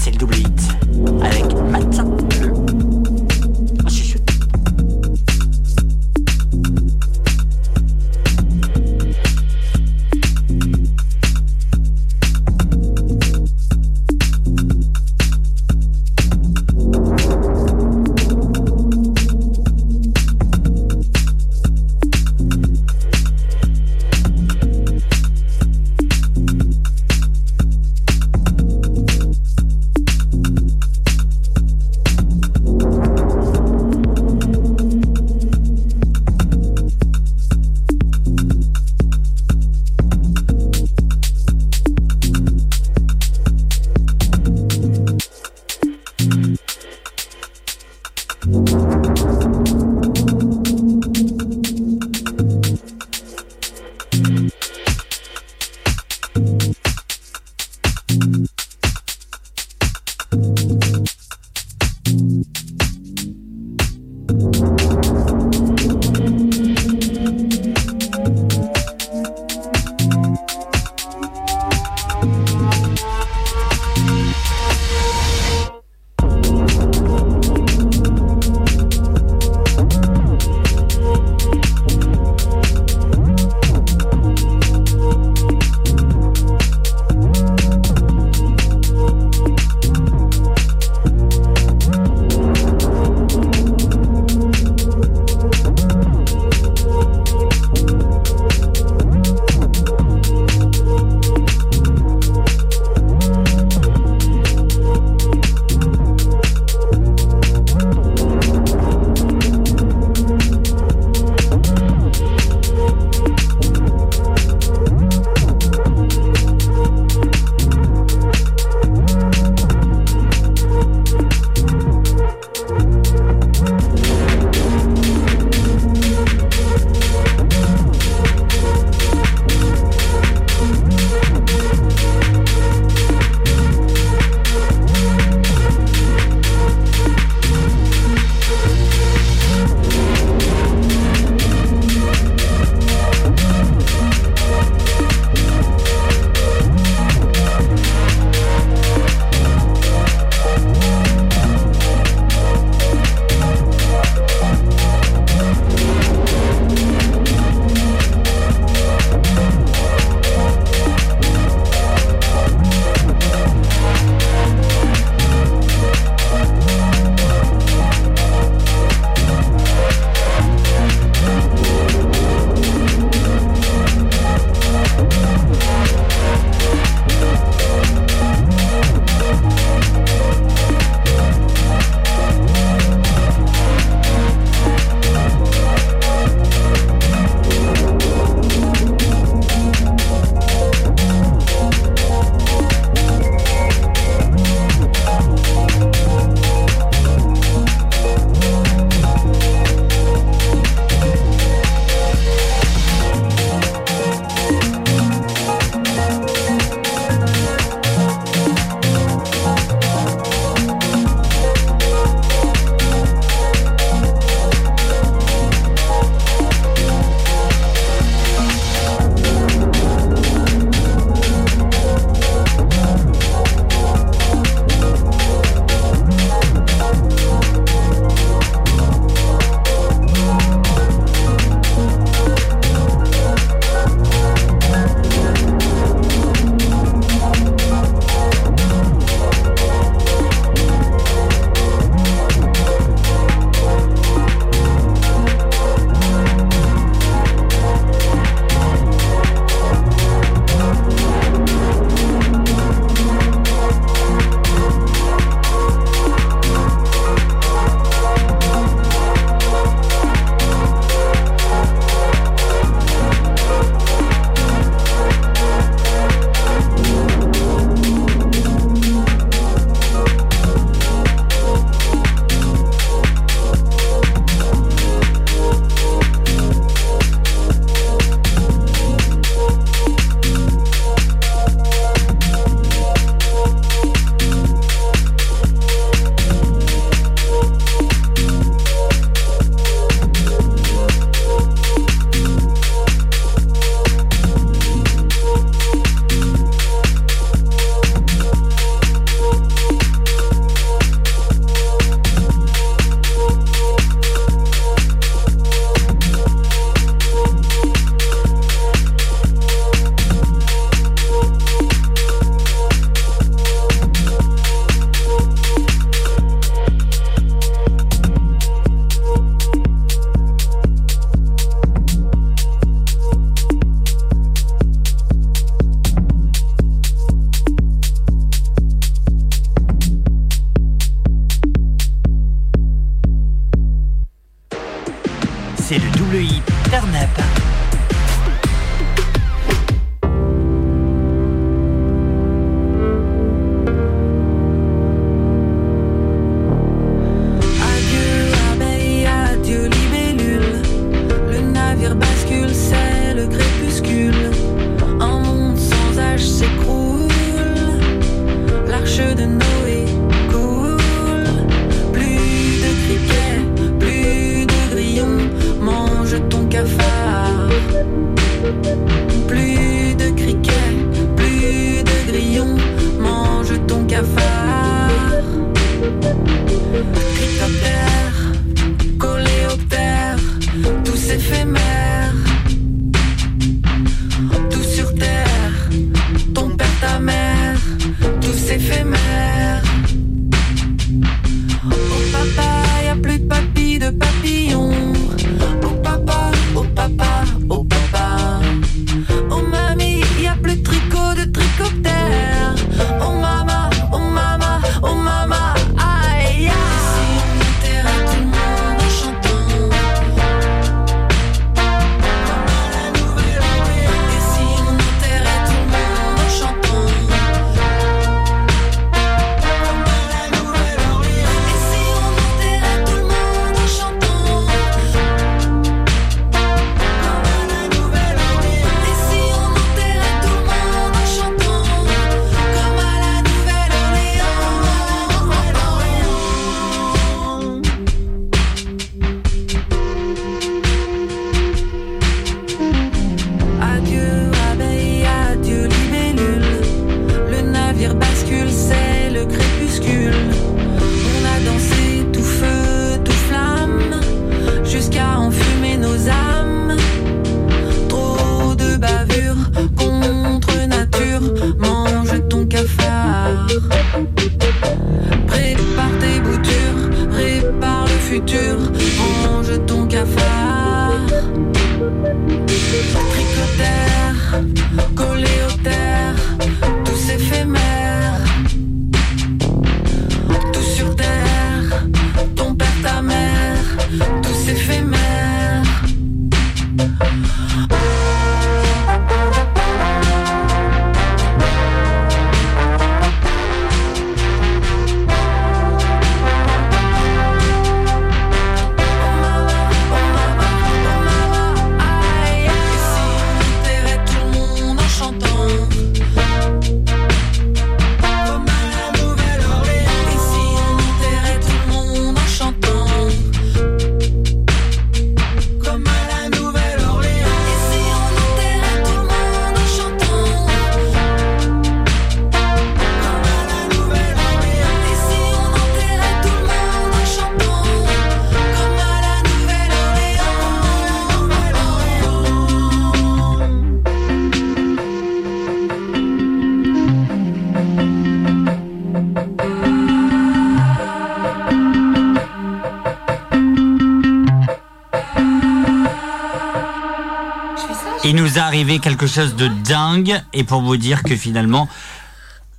Arrivé quelque chose de dingue et pour vous dire que finalement,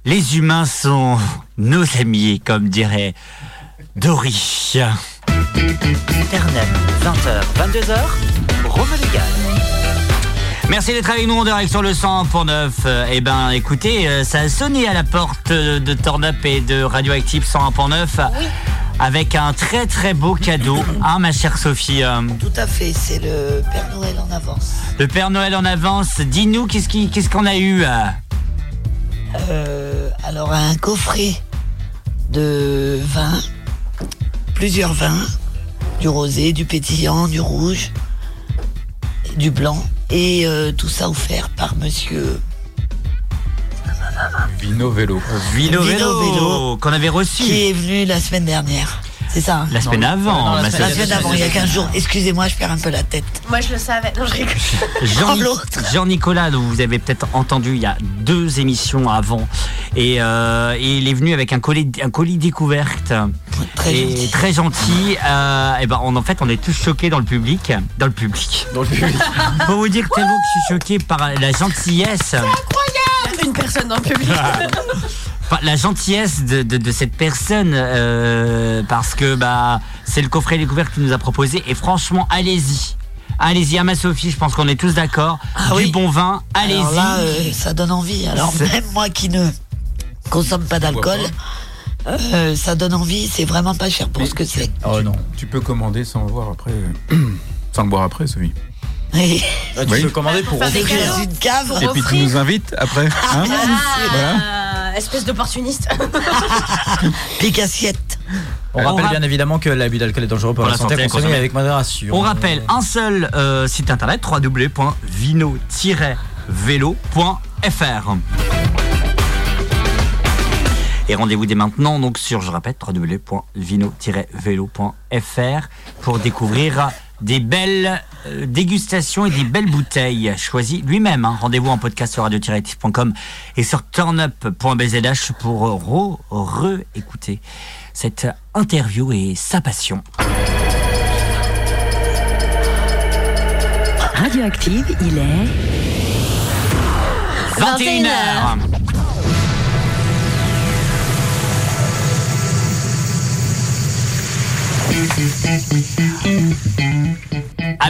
les humains sont nos amis, comme dirait Dory. Internet, 20h, 22h, Rome légal. Merci d'être avec nous en direct sur le 100 pour 9. Eh ben, écoutez, euh, ça a sonné à la porte de Turn Up et de Radioactive 101.9 avec un très très beau cadeau, hein, ma chère Sophie. euh, Tout à fait, c'est le Père Noël en. Le Père Noël en avance. Dis-nous, qu'est-ce qui- qu'est-ce qu'on a eu euh? Euh, alors un coffret de vin, plusieurs vins, du rosé, du pétillant, du rouge, du blanc, et euh, tout ça offert par Monsieur Vino Vélo. Vino Vélo, Vélo, qu'on avait reçu. qui est venu la semaine dernière. C'est ça La semaine avant, La ma semaine, semaine- d'avant, il y a 15 jours. Excusez-moi, je perds un peu la tête. Moi, je le savais. Non, je rigole. Jean-Nicolas, dont vous avez peut-être entendu il y a deux émissions avant, et, euh, et il est venu avec un colis, un colis découverte. Très et gentil. très gentil. Euh, et ben, on, en fait, on est tous choqués dans le public. Dans le public. Dans le public. Faut vous dire tellement que je suis choqué par la gentillesse. Incroyable Une personne dans le public. Enfin, la gentillesse de, de- de cette personne euh, parce que bah c'est le coffret découverte qu'il nous a proposé et franchement allez-y Allez-y, Ama Sophie, je pense qu'on est tous d'accord. du bon vin, allez-y. Alors là, euh, ça donne envie. Alors même moi qui ne consomme pas d'alcool, euh, ça donne envie. C'est vraiment pas cher pour ce que c'est. Oh non. Tu peux commander sans le voir après. sans le boire après, Sophie. Oui. Bah, tu peux commander pour offrir. une cave. Et puis tu nous invites après. hein voilà. Espèce d'opportuniste. Pique assiette. On On rappelle rap- bien évidemment que l'abus d'alcool est dangereux pour, Pour la la santé, santé, consommer. avec modération. On rappelle un seul euh, site internet www.vino-vélo.fr. Et rendez-vous dès maintenant donc sur, je répète, www.vino-vélo.fr pour découvrir des belles euh, dégustations et des belles bouteilles choisies lui-même. hein. Rendez-vous en podcast sur radio-active.com et sur turnup.bzh pour re- re-écouter cette interview et sa passion. Radioactive, il est 21h.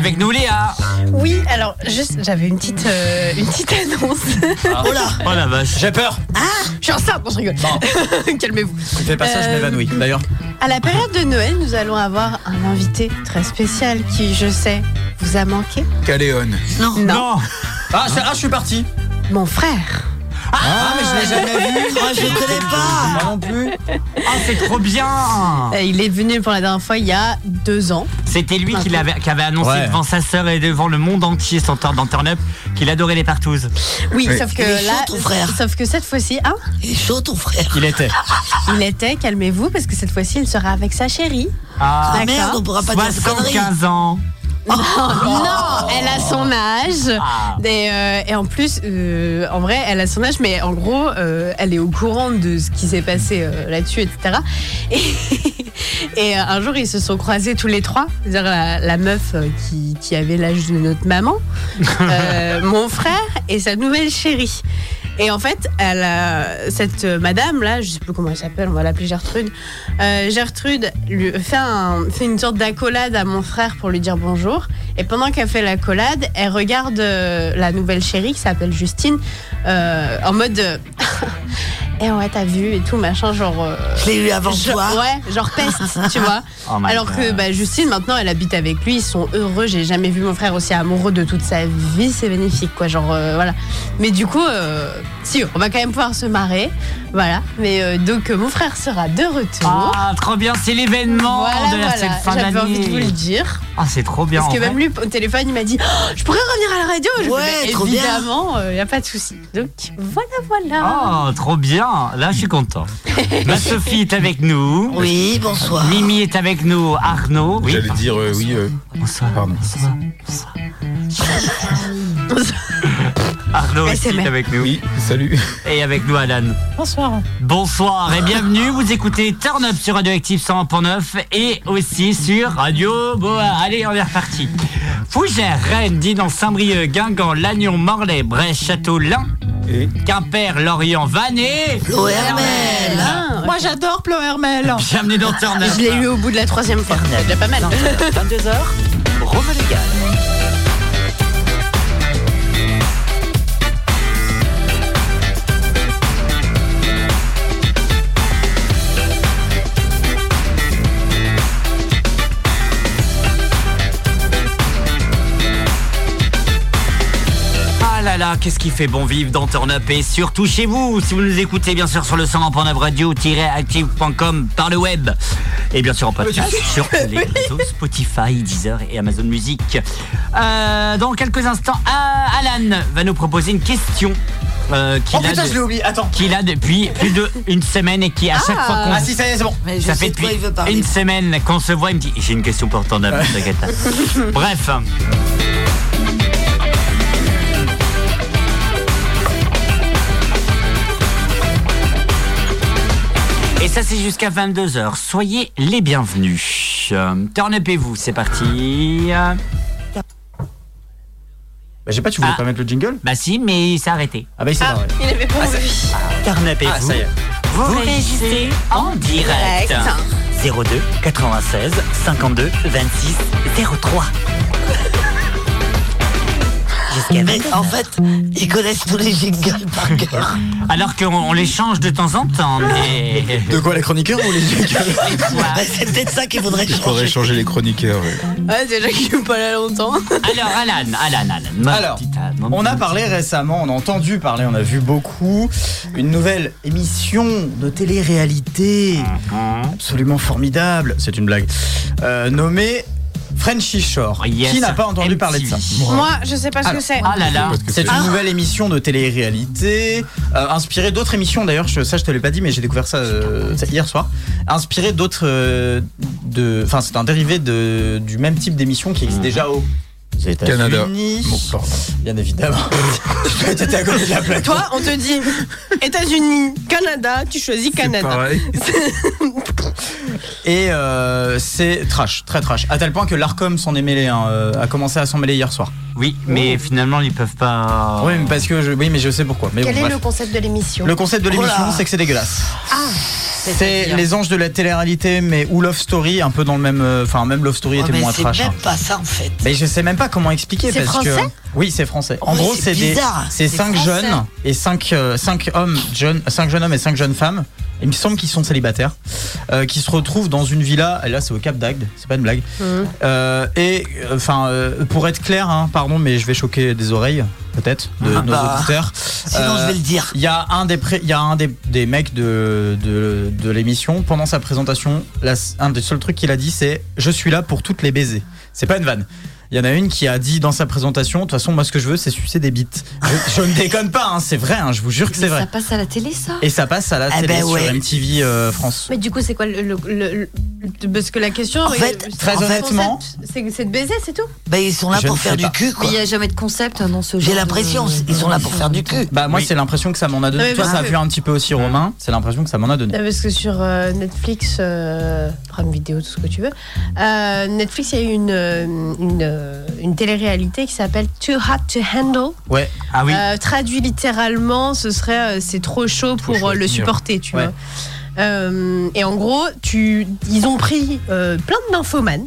Avec nous Léa. Oui, alors juste, j'avais une petite, euh, une petite annonce. Oh là Oh la vache J'ai peur Ah Je suis enceinte, non, je rigole. Calmez-vous. Fais pas ça, je Euh, m'évanouis. D'ailleurs. À la période de Noël, nous allons avoir un invité très spécial qui, je sais, vous a manqué. Caléon. Non. Non. Ah, je, ah, je suis parti. Mon frère. Ah, mais je l'ai jamais vu. Moi, je connais pas. Moi non plus. Ah c'est trop bien Euh, Il est venu pour la dernière fois il y a deux ans. C'était lui qui, l'avait- qui avait annoncé Ouais. devant sa sœur et devant le monde entier Turn Up qu'il adorait les partouzes. Oui, Oui. sauf que Il est chaud, là, ton frère. sauf que cette fois-ci, hein, Il est chaud ton frère. Il était. il était, calmez-vous, parce que cette fois-ci, il sera avec sa chérie. Ah, Ah merde, on pourra pas dire de conneries. 75 ans. non, elle a son âge. Ah. Et, euh, et en plus, euh, en vrai, elle a son âge, mais en gros, euh, elle est au courant de ce qui s'est passé là-dessus, etc. Et, et, un jour, ils se sont croisés tous les trois, c'est-à-dire la, la meuf qui, qui avait l'âge de notre maman, mon frère et sa nouvelle chérie. Et en fait, elle a- cette euh, madame là, je sais plus comment elle s'appelle, on va l'appeler Gertrude. Euh, Gertrude lui fait, un- fait une sorte d'accolade à mon frère pour lui dire bonjour. Et pendant qu'elle fait l'accolade, elle regarde euh, la nouvelle chérie qui s'appelle Justine euh, en mode. euh, Eh ouais, t'as vu et tout, machin, genre. euh, Je l'ai eu avant genre- toi. Ouais, genre peste, tu vois. Oh Alors que bah, Justine, maintenant, elle habite avec lui, ils sont heureux. J'ai jamais vu mon frère aussi amoureux de toute sa vie, c'est magnifique, quoi. Genre, euh, voilà. Mais du coup, euh, si, on va quand même pouvoir se marrer. Voilà. Mais euh, donc, euh, mon frère sera de retour. Ah, trop bien, c'est l'événement Voilà, de la voilà. cette fin J'avais envie de vous le d'année. dire. Ah, c'est trop bien. Parce que vrai. même lui, au téléphone, il m'a dit Oh, Je pourrais revenir à la radio Je Ouais, fais, trop bien. Évidemment, il n'y a pas de souci. Donc, voilà, voilà. Oh, trop bien. Là, je suis content. Ma Sophie est avec nous. Oui, bonsoir. Mimi est avec nous. Arnaud. Oui. J'allais dire euh, oui. euh, Bonsoir. Pardon. Arnaud aussi SMR. est avec nous. Oui, salut. Et avec nous, Alan. Bonsoir. Bonsoir et bienvenue. Vous écoutez Turn Up sur Radioactive 101.9 et aussi sur Radio Boa. Allez, on est reparti. Fougères, Rennes, Dinan, Saint-Brieuc, Guingamp, Lannion, Morlaix, Brest, Château, Lin, Et Quimper, Lorient, Vannes. Flo Hermel. Ah, Moi, j'adore Plo Hermel. Bienvenue dans Turn Up. Je l'ai eu au bout de la troisième fois. C'est déjà pas mal. 22h, Rome là là, qu'est-ce qui fait bon vivre dans Turn Up et surtout chez vous, si vous nous écoutez bien sûr sur le 100.9 radio-active.com par le web et bien sûr en podcast sur les réseaux Spotify, Deezer et Amazon Music. Euh, dans quelques instants, euh, Alan va nous proposer une question. euh, qu'il Oh a putain, de- je l'ai oublié. Attends. qu'il a depuis plus d'une semaine et qui à chaque fois qu'on Ah si, ça y est, c'est bon. Mais je ça sais fait de depuis une semaine qu'on se voit, il me dit j'ai une question pour ton homme, t'inquiète pas. Bref. Et ça c'est jusqu'à 22h. Soyez les bienvenus. Euh, Turn up et vous, c'est parti. Bah, j'ai pas, tu voulais Ah. pas mettre le jingle Bah si, mais il s'est arrêté. Ah bah il s'est Ah, barré. il avait pas envie. Turn up et Ah, vous. ça y est. Vous réagissez en direct. Direct. 02 96 52 26 03. Mais en fait, ils connaissent tous les jingles par cœur. Alors qu'on on les change de temps en temps, mais. De quoi les chroniqueurs ou les Bah, c'est peut-être ça qu'il faudrait Il faudrait changer. changer les chroniqueurs. ouais. Ouais, déjà qu'il joue pas là longtemps. Alors, Alan, Alan, Alan. Alors, petite mon on a parlé récemment, on a entendu parler, on a vu beaucoup. Une nouvelle émission de télé-réalité Mhm. absolument formidable, c'est une blague, euh, nommée Frenchy Shore. Yes. Qui n'a pas entendu parler de ça Moi, je sais pas ce que c'est. Ah là là. C'est une nouvelle émission de télé-réalité, euh, inspirée d'autres émissions d'ailleurs, ça je te l'ai pas dit mais j'ai découvert ça, euh, ça hier soir, inspirée d'autres... euh, Enfin c'est un dérivé de, du même type d'émission qui existe déjà au... aux États-Unis. Bon. Bien évidemment. T'étais à côté de la plaque. Toi, on te dit États-Unis, Canada, tu choisis Canada. Pareil. Et euh, c'est trash, très trash. À tel point que l'Arcom s'en est mêlé, hein, euh, a commencé à s'en mêler hier soir. Oui, mais finalement, ils peuvent pas. Oui, mais parce que je, oui, mais je sais pourquoi. Mais Quel bon, est bref. le concept de l'émission? Le concept de l'émission, c'est que c'est dégueulasse. Ah C'est les anges de la télé-réalité, mais ou Love Story, un peu dans le même. euh, Enfin, même Love Story était mais moins c'est trash. même hein. pas ça en fait. Mais je sais même pas comment expliquer C'est parce que oui c'est français. En Oui, gros c'est des c'est cinq français. jeunes et cinq euh, cinq hommes jeunes cinq jeunes hommes et cinq jeunes femmes. Il me semble qu'ils sont célibataires euh, qui se retrouvent dans une villa. Et là c'est au Cap d'Agde, c'est pas une blague. Mhm. Euh, et euh, enfin euh, pour être clair, hein, pardon mais je vais choquer des oreilles peut-être de Ah nos bah, auditeurs. Sinon, je vais le dire. il y a un des, il y a un des, des mecs de, de, de l'émission, pendant sa présentation, la- un des seuls trucs qu'il a dit, c'est Je suis là pour toutes les baisers. C'est pas une vanne. Il y en a une qui a dit dans sa présentation De toute façon, moi, ce que je veux, c'est sucer des bites. Je, je ne déconne pas, hein, c'est vrai, hein, je vous jure que c'est vrai. Ça passe à la télé, ça? Et ça passe à la Eh télé ben sur. MTV euh, France. Mais du coup, c'est quoi le, le- le- le- Parce que la question. En euh, fait, très honnêtement- c'est de baiser, c'est tout? Ben, ils sont là Je pour faire du cul, Mais quoi. il n'y a jamais de concept dans ce genre. J'ai de- l'impression, ils sont là pour faire du cul. Bah, moi, Oui. c'est l'impression que ça m'en a donné. Toi, ça a vu un petit peu aussi Romain, c'est l'impression que ça m'en a donné. Parce que sur euh, Netflix, euh, Prime Vidéo, tout ce que tu veux, euh, Netflix, il y a eu une, une, euh, une télé-réalité qui s'appelle Too Hot to Handle. Ouais, Ah oui. Euh, traduit littéralement, ce serait euh, c'est trop chaud pour chaud le supporter, tu Ouais. vois. Et en gros, tu, ils ont pris plein de nymphomanes.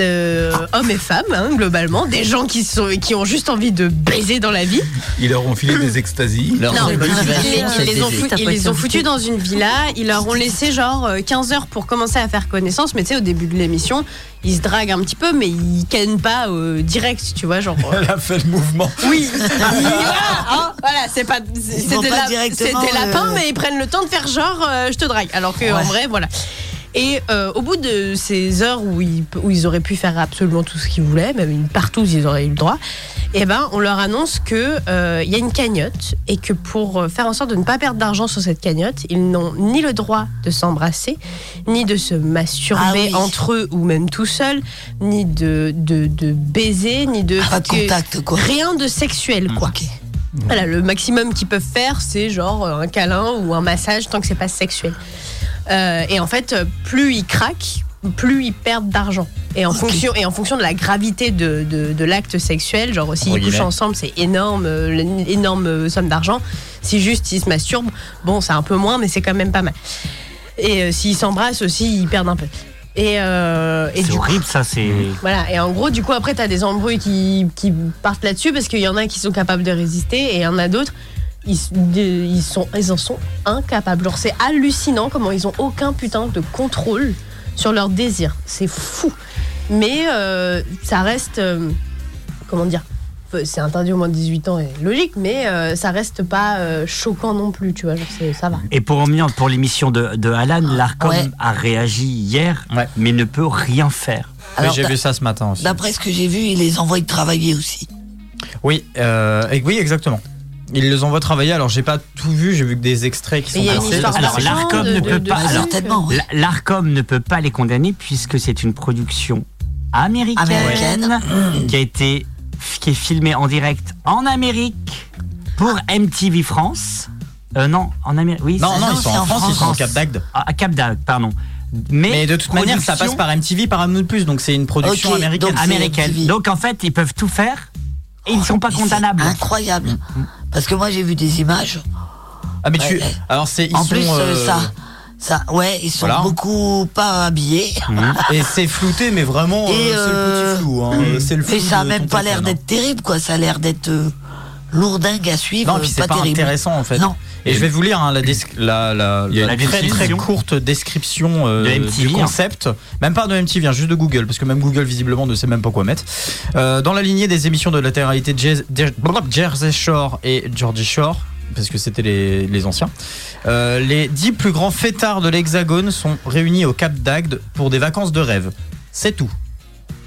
Euh, hommes et femmes, hein, globalement, des gens qui, sont, qui ont juste envie de baiser dans la vie. Ils leur ont filé des extasies. Non, ils, les ont, foutus dans une villa, ils leur ont laissé genre euh, 15 heures pour commencer à faire connaissance, mais tu sais, au début de l'émission, ils se draguent un petit peu, mais ils cannent pas euh, direct, tu vois, genre. euh, Elle a fait le mouvement. oui, voilà, hein, voilà, c'est pas, c'est- vont c'était pas la- directement, c'était lapin, euh, mais ils prennent le temps de faire genre, euh, je te drague, alors que en vrai, voilà. Et euh, au bout de ces heures où ils, où ils auraient pu faire absolument tout ce qu'ils voulaient, même une partout ils auraient eu le droit, eh ben on leur annonce que euh, y a une cagnotte et que pour euh, faire en sorte de ne pas perdre d'argent sur cette cagnotte, ils n'ont ni le droit de s'embrasser, ni de se masturber Ah oui. entre eux ou même tout seul, ni de, de, de baiser, ni de Pas de que- contact, quoi. rien de sexuel quoi. Ok. Voilà, le maximum qu'ils peuvent faire, c'est genre euh, un câlin ou un massage tant que c'est pas sexuel. Euh, et en fait, plus ils craquent, plus ils perdent d'argent. Et en fonction et en fonction de la gravité de, de, de l'acte sexuel, genre s'ils Entre couchent ensemble, c'est énorme, euh, une énorme euh, somme d'argent. Si juste ils se masturbent, bon, c'est un peu moins, mais c'est quand même pas mal. Et euh, s'ils s'embrassent aussi, ils perdent un peu. Et, euh, et C'est coup- horrible, ça. C'est. voilà, et en gros, du coup, après, tu as des embrouilles qui, qui partent là-dessus parce qu'il y en a qui sont capables de résister et il y en a d'autres, ils, de- sont, ils en sont incapables. Genre, c'est hallucinant comment ils ont aucun putain de contrôle sur leur désir. C'est fou. Mais euh, ça reste. euh, comment dire C'est interdit au moins de 18 ans et logique, mais euh, ça reste pas euh, choquant non plus, tu vois. Genre, ça va. Et pour pour l'émission de, de Alan, l'ARCOM Ouais. a réagi hier, mais ne peut rien faire. Alors, j'ai vu ça ce matin aussi. D'après ce que j'ai vu, ils les envoient travailler aussi. Oui, euh, et- oui, exactement. Ils les envoient travailler. Alors, j'ai pas tout vu. J'ai vu que des extraits qui sont passés. Alors l'ARCOM ne peut de pas. la- L'ARCOM ne peut pas les condamner puisque c'est une production américaine, Américaine. qui a été qui est filmée en direct en Amérique pour MTV France. Euh, non, en Amérique. Oui. Non, c'est- non, non, ils sont c'est en France, ils sont au. Cap d'Agde. Ah, à Cap d'Agde, pardon. Mais, Mais de toute manière, ça passe par MTV, par Amazon Plus, donc c'est une production américaine. donc américaine. Donc en fait, ils peuvent tout faire et ils ne sont pas c'est condamnables. Incroyable. Parce que moi, j'ai vu des images. Ah, mais tu. Ouais. Alors, c'est. ils En sont, plus, euh, euh, ça, Ça, ouais, ils sont Voilà. beaucoup pas habillés. Et c'est flouté, mais vraiment, euh, Et, c'est le petit flou. hein. C'est le flou. Et ça a même pas l'air téléphone, d'être terrible, quoi. Ça a l'air d'être euh, lourdingue à suivre. Non, puis c'est pas, pas, terrible. intéressant en fait. Non. Et je vais vous lire hein, la, très, très courte description euh, De MTV, du hein. concept. Même pas de MTV, hein, juste de Google, parce que même Google visiblement ne sait même pas quoi mettre. Euh, dans la lignée des émissions de la télé-réalité Jez- Jer- Jersey Shore et Georgie Shore, parce que c'était les, les anciens, euh, les dix plus grands fêtards de l'Hexagone sont réunis au Cap d'Agde pour des vacances de rêve. C'est tout.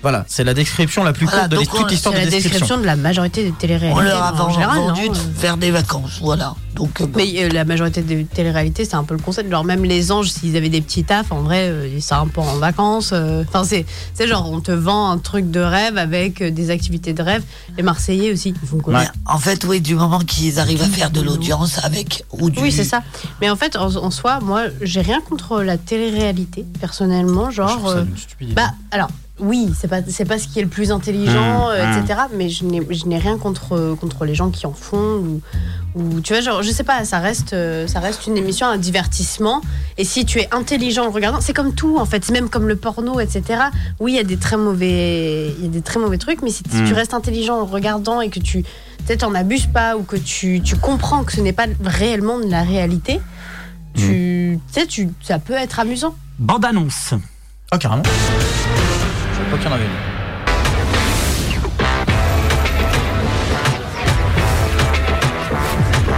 Voilà, c'est la description la plus Voilà, courte de donc toute l'histoire C'est de la description. description de la majorité des téléréalités. On leur a en vend- général, vendu de faire des vacances, voilà. Donc, euh, bon. Mais euh, la majorité des téléréalités, c'est un peu le concept. Genre, même les anges, s'ils avaient des petits tafs, en vrai, euh, ils sont un peu en vacances. euh. Enfin, c'est c'est genre, on te vend un truc de rêve avec euh, des activités de rêve. Les Marseillais aussi, ils font quoi? En fait, oui, du moment qu'ils arrivent à faire de l'audience avec ou du. Oui, c'est ça. Mais en fait, en, en soi, moi, j'ai rien contre la télé-réalité, personnellement. Genre. ça euh, d'une stupidité. bah, alors, oui, c'est pas, c'est pas ce qui est le plus intelligent, Mmh, euh, mmh. etc. Mais je n'ai, je n'ai rien contre, contre les gens qui en font. Ou, ou, tu vois, genre, je sais pas, ça reste, euh, ça reste une émission, un divertissement. Et si tu es intelligent en regardant, c'est comme tout, en fait. Même comme le porno, etc. Oui, il y a des très mauvais, il y a des très mauvais trucs, mais si, si Mmh. Mm. tu restes intelligent en regardant et que tu, peut-être en abuses pas ou que tu, tu comprends que ce n'est pas réellement de la réalité, tu, tu sais, tu, ça peut être amusant. Bande annonce. Ah, carrément. Pas qu'il y en avait une.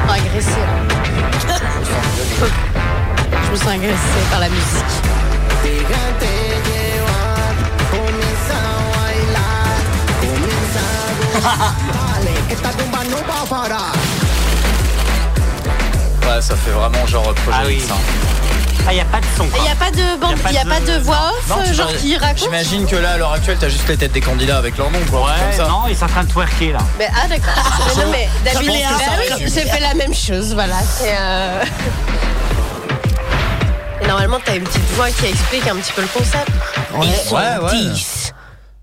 agressé là. Je me sens agressée par la musique. Ouais, ça fait vraiment genre projet Ah oui. Ah, il n'y a pas de son. Il n'y a pas de bande, Y a pas il y a de- pas de voix off, Non, euh, tu genre qui raconte. J'imagine que là, à l'heure actuelle, t'as juste les têtes des candidats avec leur nom, quoi. Ouais, comme ça. non, ils sont en train de twerker là. Mais, ah d'accord. Mais non, mais d'habitude, bah oui, j'ai fait la même chose, voilà. c'est, euh, Et normalement, t'as une petite voix qui explique un petit peu le concept. Ouais, Ils sont ouais, ouais. 10.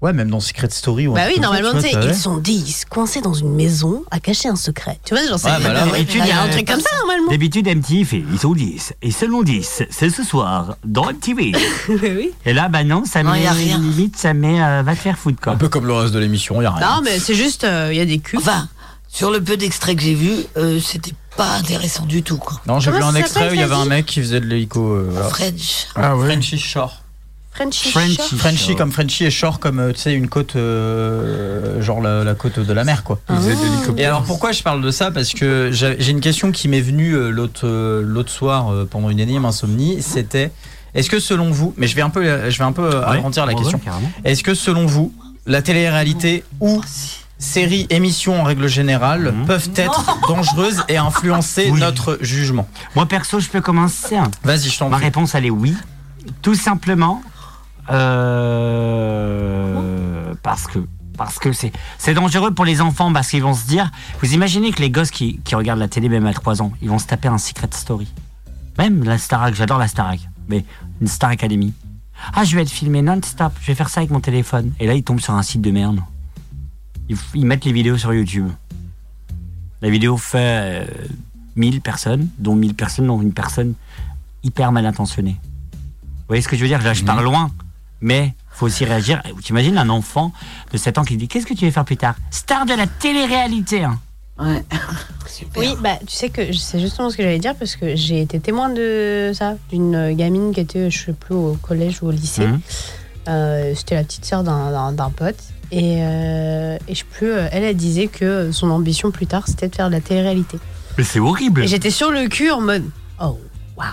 Ouais, même dans Secret Story. ou Bah oui, normalement, tu sais, ils sont 10, coincés dans une maison, à cacher un secret. Tu vois, genre, c'est. Bah il y a un truc comme ça, normalement. D'habitude, MTV fait ils sont 10. Et selon 10, c'est ce soir, dans MTV. oui. Et là, bah non, ça Non, met. rien. Limite, ça met. euh, va te faire foutre quoi. Un peu comme le reste de l'émission, y a rien. Non, mais c'est juste, euh, il y a des culs. Enfin, sur le peu d'extraits que j'ai vu, euh, c'était pas intéressant du tout, quoi. Non, j'ai vu un extrait où il y avait un mec qui faisait de l'hélico. euh. French. Ah ouais. Frenchy Shore. Frenchy. Frenchy. Frenchy comme Frenchy et Shore comme, euh, tu sais, une côte, euh, genre la, la côte de la mer, quoi. L'hélicoptère. Et alors pourquoi je parle de ça? Parce que j'ai une question qui m'est venue euh, l'autre l'autre soir pendant une énième insomnie. C'était est-ce que selon vous, mais je vais un peu, je vais un peu Ouais, agrandir la question. Est-ce que selon vous, la télé-réalité ou séries, émissions en règle générale Mhm. peuvent être dangereuses et influencer Oui. notre jugement? Moi, perso, je peux commencer. Vas-y, je t'en Ma prie. réponse, elle est oui. Tout simplement euh, parce que parce que c'est c'est dangereux pour les enfants parce qu'ils vont se dire. Vous imaginez que les gosses qui, qui regardent la télé même à 3 ans, ils vont se taper un Secret Story. Même la Starac, j'adore la Starac, mais une Star Academy. Ah, je vais être filmé non-stop, je vais faire ça avec mon téléphone. Et là, ils tombent sur un site de merde. Ils, mettent les vidéos sur YouTube. La vidéo fait euh, 1000 personnes, dont 1000 personnes, dont une personne hyper mal intentionnée. Vous voyez ce que je veux dire? Là, je pars loin, mais faut aussi réagir. T'imagines un enfant de 7 ans qui dit Qu'est-ce que tu veux faire plus tard? Star de la télé-réalité hein. Ouais. Oui, bah tu sais que c'est justement ce que j'allais dire parce que j'ai été témoin de ça, d'une gamine qui était, je sais plus, au collège ou au lycée. Mhm. Euh, C'était la petite sœur d'un- pote. Et, euh, et je sais plus, euh, elle, elle disait que son ambition plus tard, c'était de faire de la télé-réalité. Mais c'est horrible Et j'étais sur le cul en mode Oh, waouh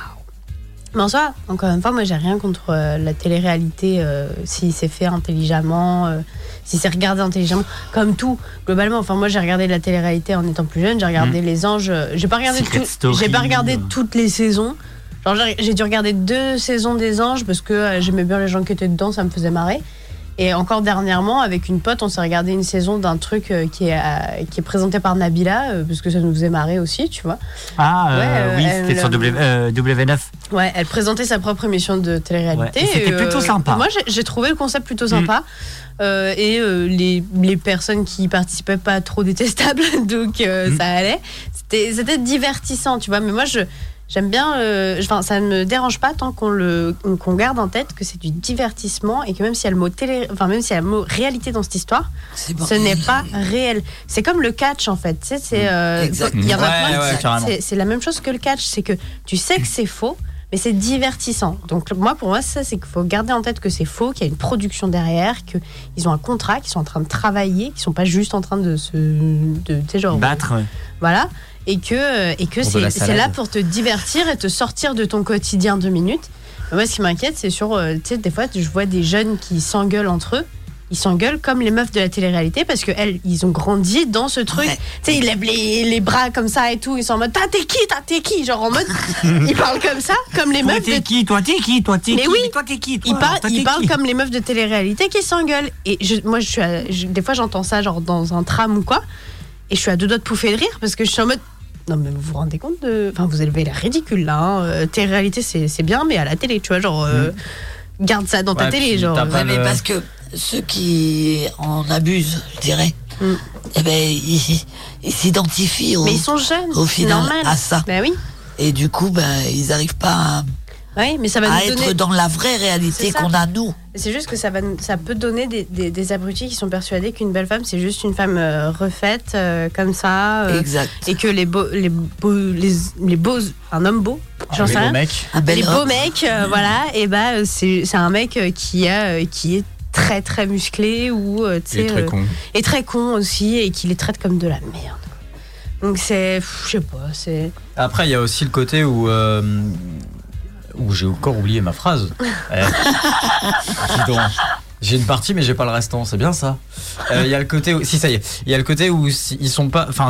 Mais en soi, encore une fois, moi j'ai rien contre euh, la télé-réalité euh, si c'est fait intelligemment, euh, si c'est regardé intelligemment, comme tout, globalement. Enfin, moi j'ai regardé la télé-réalité en étant plus jeune, j'ai regardé Les Anges, j'ai pas regardé, tout- j'ai pas regardé toutes les saisons. Genre, j'ai j'ai dû regarder deux saisons des Anges parce que euh, j'aimais bien les gens qui étaient dedans, ça me faisait marrer. Et encore dernièrement, avec une pote, on s'est regardé une saison d'un truc euh, qui, est, euh, qui est présenté par Nabila, euh, parce que ça nous faisait marrer aussi, tu vois. Ah, Ouais, euh, oui, c'était sur euh, W, euh, W9. Ouais, elle présentait sa propre émission de télé-réalité. Ouais, c'était plutôt sympa. Moi, j'ai- trouvé le concept plutôt sympa. Euh, et euh, les, les personnes qui y participaient pas trop détestables, donc euh, Mm. ça allait. C'était c'était divertissant, tu vois. Mais moi, je J'aime bien, euh, enfin, ça ne me dérange pas tant qu'on le, qu'on garde en tête que c'est du divertissement et que même s'il y a le mot télé, enfin même s'il y a le mot réalité dans cette histoire, ce n'est pas réel. C'est comme le catch en fait. Tu sais, c'est, euh, Ouais, ouais, la même chose que le catch, c'est que tu sais que c'est faux. Mais c'est divertissant. Donc moi, pour moi, ça, c'est qu'il faut garder en tête que c'est faux, qu'il y a une production derrière, qu'ils ont un contrat, qu'ils sont en train de travailler, qu'ils sont pas juste en train de se, de, tu sais, genre, Battre, ouais. voilà. Et que, et que c'est là pour te divertir et te sortir de ton quotidien deux minutes. Mais moi, ce qui m'inquiète, c'est sur, euh, tu sais, des fois, je vois des jeunes qui s'engueulent entre eux. Ils s'engueulent comme les meufs de la télé-réalité parce que elles, ils ont grandi dans ce truc. Tu sais, ils lèvent les, les bras comme ça et tout. Ils sont en mode T'as t'es qui? T'as t'es qui? Genre en mode. ils parlent comme ça, comme les Toi, meufs. t'es de- qui? Toi, t'es qui? Toi, t'es mais qui? oui, Mais toi, t'es qui ils Toi, parlent, toi, ils parlent comme les meufs de télé-réalité qui s'engueulent. Et je- moi, je suis à- je- des fois, j'entends ça genre dans un tram ou quoi, et je suis à deux doigts de pouffer de rire parce que je suis en mode. Non, mais vous vous rendez compte de. Enfin, vous élevez l'air ridicule là. Hein. Euh, Télé-réalité, c'est c'est bien, mais à la télé, tu vois, genre. euh, Garde ça dans ta télé, genre. Ouais, mais le- parce que ceux qui en abusent, je dirais, eh ben, ils ils s'identifient au, Mais ils sont jeunes, au final normal. à ça. Ben oui. Et du coup, ben, ils n'arrivent pas à, Oui, mais ça va à nous être donner- dans la vraie réalité qu'on a nous. C'est juste que ça, va, ça peut donner des, des, des abrutis qui sont persuadés qu'une belle femme, c'est juste une femme euh, refaite, euh, comme ça. euh, Exact. Et que les beaux, les beaux, les, les beaux, un homme beau, j'en les sais beaux rien. mecs. Un bel les beaux mecs, euh, voilà, et bah, c'est c'est un mec qui, a, qui est très très musclé ou tu très euh, con. et très con aussi et qui les traite comme de la merde. Donc c'est, je sais pas, c'est. Après, il y a aussi le côté où. Euh, où j'ai encore oublié ma phrase. Eh, dis donc. J'ai une partie, mais j'ai pas le restant. C'est bien ça. Euh, Il y a le côté où, si ça y est, il y a le côté où si- ils sont pas. Enfin,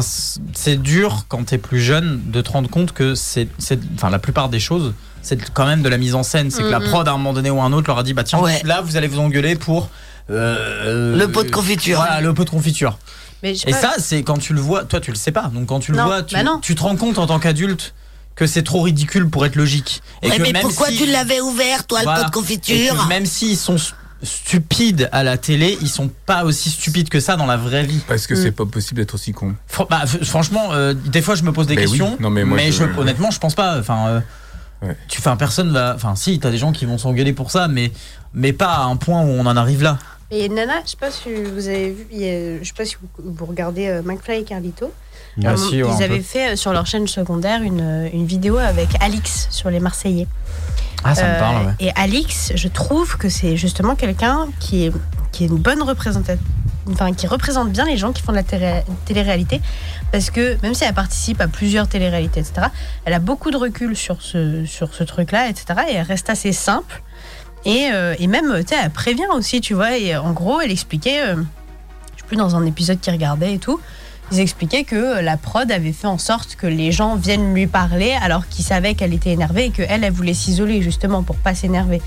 c'est dur quand t'es plus jeune de te rendre compte que c'est, enfin, la plupart des choses, c'est quand même de la mise en scène. C'est que la Mhm. prod à un moment donné ou un autre leur a dit, bah tiens, Ouais. là vous allez vous engueuler pour euh, Le pot de confiture. Voilà, le pot de confiture. Mais Et pas- ça, c'est quand tu le vois, toi tu le sais pas. Donc quand tu le Non, vois, tu, bah tu te rends compte en tant qu'adulte que c'est trop ridicule pour être logique. Et Ouais, que mais même pourquoi si- tu l'avais ouvert, toi, Voilà. le pot de confiture que même s'ils sont stu- stupides à la télé, ils sont pas aussi stupides que ça dans la vraie vie. Parce que c'est pas possible d'être aussi con. Fr- bah, franchement, euh, des fois je me pose des oui. questions, Non, mais moi, je- je- honnêtement je pense pas. Enfin, euh, tu, enfin personne va. Enfin, si, t'as des gens qui vont s'engueuler pour ça, mais mais pas à un point où on en arrive là. Et Nana, je sais pas si vous avez vu, je sais pas si vous, vous regardez euh, McFly et Carlito. Ah, si, ils avaient fait euh, sur leur chaîne secondaire une, euh, une vidéo avec Alix sur les Marseillais. Ah, ça me Euh, parle, ouais. Et Alix, je trouve que c'est justement quelqu'un qui est, qui est une bonne représentative. Enfin, qui représente bien les gens qui font de la télé- télé-réalité. Parce que même si elle participe à plusieurs téléréalités, etc., elle a beaucoup de recul sur ce, sur ce truc-là, etc. Et elle reste assez simple. Et, euh, et même, tu sais, elle prévient aussi, tu vois. Et en gros, elle expliquait, euh, je sais plus, dans un épisode qui regardait et tout, ils expliquaient que la prod avait fait en sorte que les gens viennent lui parler alors qu'ils savaient qu'elle était énervée et qu'elle, elle voulait s'isoler justement pour pas s'énerver.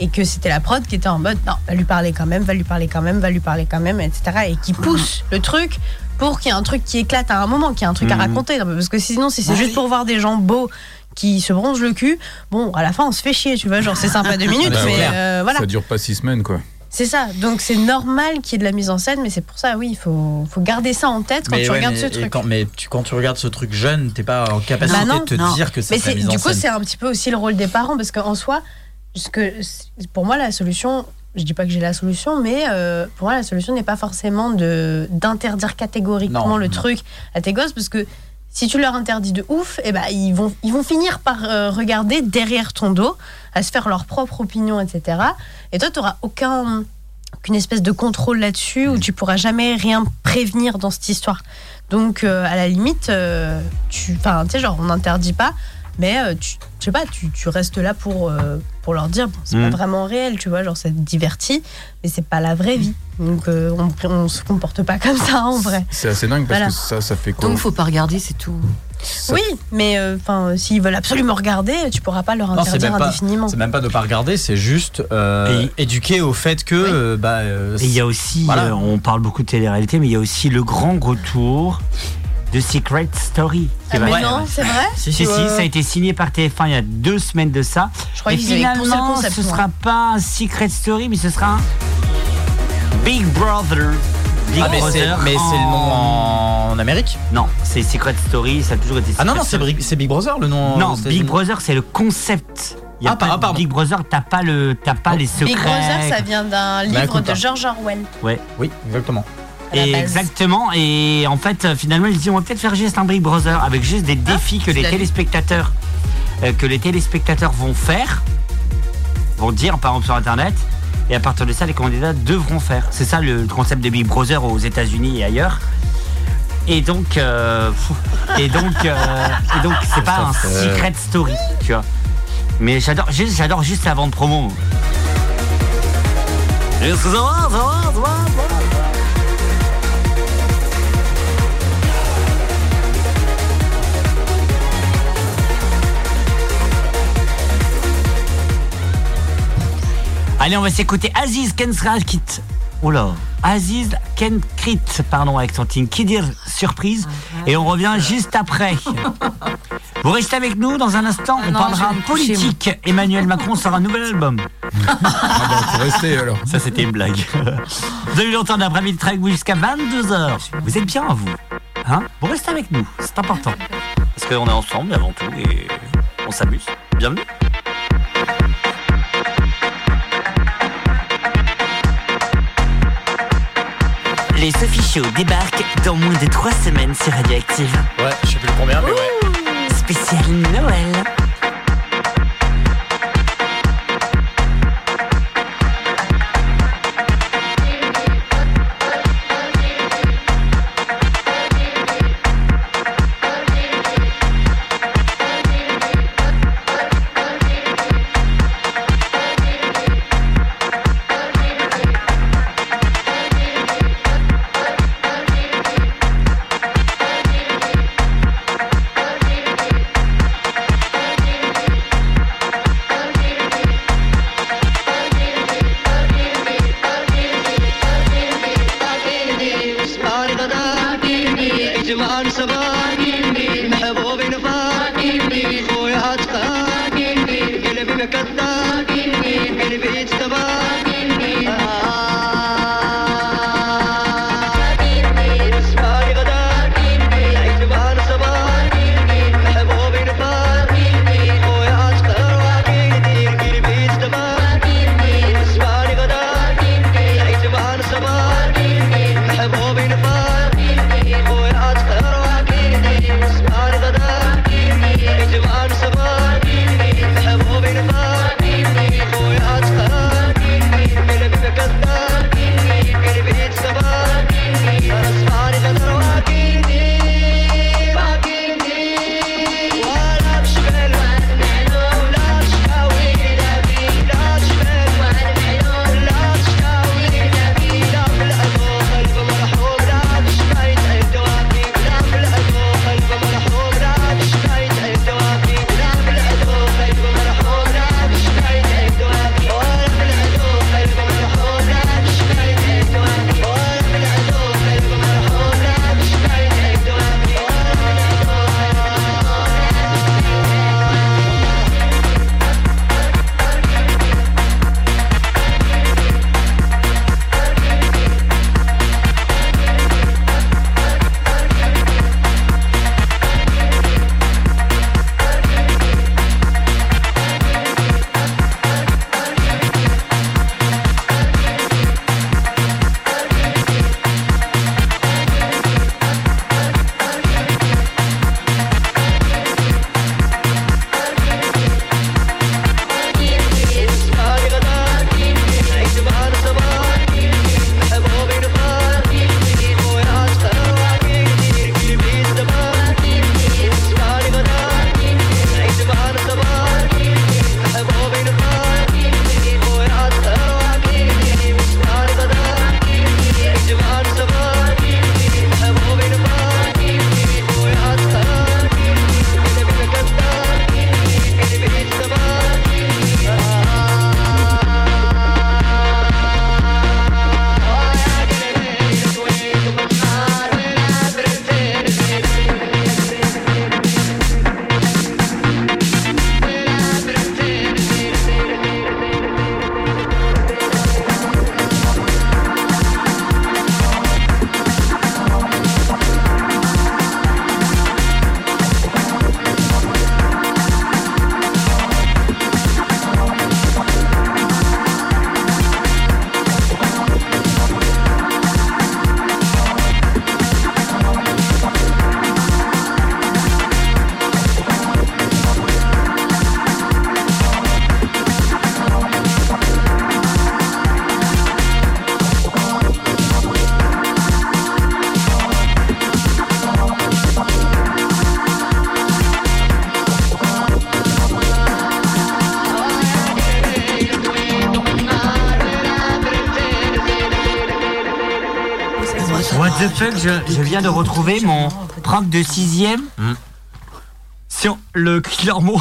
Et que c'était la prod qui était en mode non, va lui parler quand même, va lui parler quand même, va lui parler quand même, etc. Et qui pousse le truc pour qu'il y ait un truc qui éclate à un moment, qu'il y ait un truc à Mhm. raconter. Parce que sinon, si c'est juste pour voir des gens beaux qui se bronzent le cul, bon, à la fin, on se fait chier, tu vois. Genre, c'est sympa deux minutes, Bah, mais ouais. euh, voilà. Ça dure pas six semaines, quoi. C'est ça. Donc, c'est normal qu'il y ait de la mise en scène, mais c'est pour ça, oui, il faut, faut garder ça en tête quand Mais tu ouais, regardes mais- ce truc. Quand, mais tu, quand tu regardes ce truc jeune, t'es pas en capacité Bah non, de te non. dire que c'est la mise en du coup, c'est un petit peu aussi le rôle des parents, parce qu'en soi, que- pour moi, la solution, je dis pas que j'ai la solution, mais euh, pour moi, la solution n'est pas forcément de d'interdire catégoriquement Non, le truc à tes gosses, parce que si tu leur interdis de ouf, eh ben, ils, vont, ils vont finir par euh, regarder derrière ton dos, à se faire leur propre opinion, etc. Et toi, tu n'auras aucun qu'une espèce de contrôle là-dessus où tu pourras jamais rien prévenir dans cette histoire. Donc euh, à la limite, euh, tu, enfin, tu sais, genre on n'interdit pas, mais euh, tu, je sais pas, tu, tu restes là pour euh, pour leur dire, bon, c'est Mm. pas vraiment réel, tu vois, genre ça te divertit, mais c'est pas la vraie vie. Donc euh, on, on se comporte pas comme ça en vrai. C'est assez dingue parce Voilà. que ça, ça fait quoi Donc, faut pas regarder, c'est tout. Ça- Oui, mais euh, enfin, s'ils veulent absolument regarder, tu pourras pas leur Non, interdire pas, indéfiniment. c'est même pas de pas regarder, c'est juste euh, éduquer au fait que. euh, bah, euh, Et il y a aussi, Voilà. euh, on parle beaucoup de télé-réalité, mais il y a aussi le grand retour de Secret Story. Ah, mais non, c'est vrai Si, si, ça a été signé par TF1 il y a deux semaines de ça. Je croyais Et finalement, concept, ce moi. sera pas un Secret Story, mais ce sera un Big Brother. Big Ah, mais c'est Brother mais c'est le nom en. En Amérique Non, c'est Secret Story, ça a toujours été. Ah non, non, Secret c'est. Big, Brother le nom. Non, aux États-Unis. Big Brother, c'est le concept. Il y a Ah, pas pardon. Big Brother, t'as pas le, t'as pas les secrets. Big Brother, ça vient d'un livre écoute de pas. George Orwell. Ouais. Oui, exactement. Et exactement. Et en fait, euh, finalement, ils disent on va peut-être faire juste un Big Brother avec juste des défis que les téléspectateurs, euh, que les téléspectateurs vont faire, vont dire par exemple sur Internet. Et à partir de ça, les candidats devront faire. C'est ça le concept de Big Brother aux États-Unis et ailleurs. Et donc, euh, et donc, euh, et donc, c'est pas un secret story, tu vois. Mais j'adore, juste, j'adore juste la vente promo. Allez, on va s'écouter Aziz Kensrakit. Oh là, Aziz Kenkrit, pardon, avec son team. Qui dire surprise Et on revient juste après. Vous restez avec nous dans un instant, on non, parlera politique. Emmanuel Macron sort un nouvel album. Ah bah, faut rester alors. Ça, c'était une blague. Vous avez eu longtemps d'après-midi track jusqu'à 22h. Vous êtes bien, vous Hein? Vous restez avec nous, c'est important. Parce qu'on est ensemble avant tout et on s'amuse. Bienvenue. Les Sophie Show débarquent dans moins de 3 semaines sur Radioactive. Ouais, je sais plus le combien, mais ouais. Spécial Noël. Je, je viens de retrouver mon prof de sixième sur le cri de leur mot.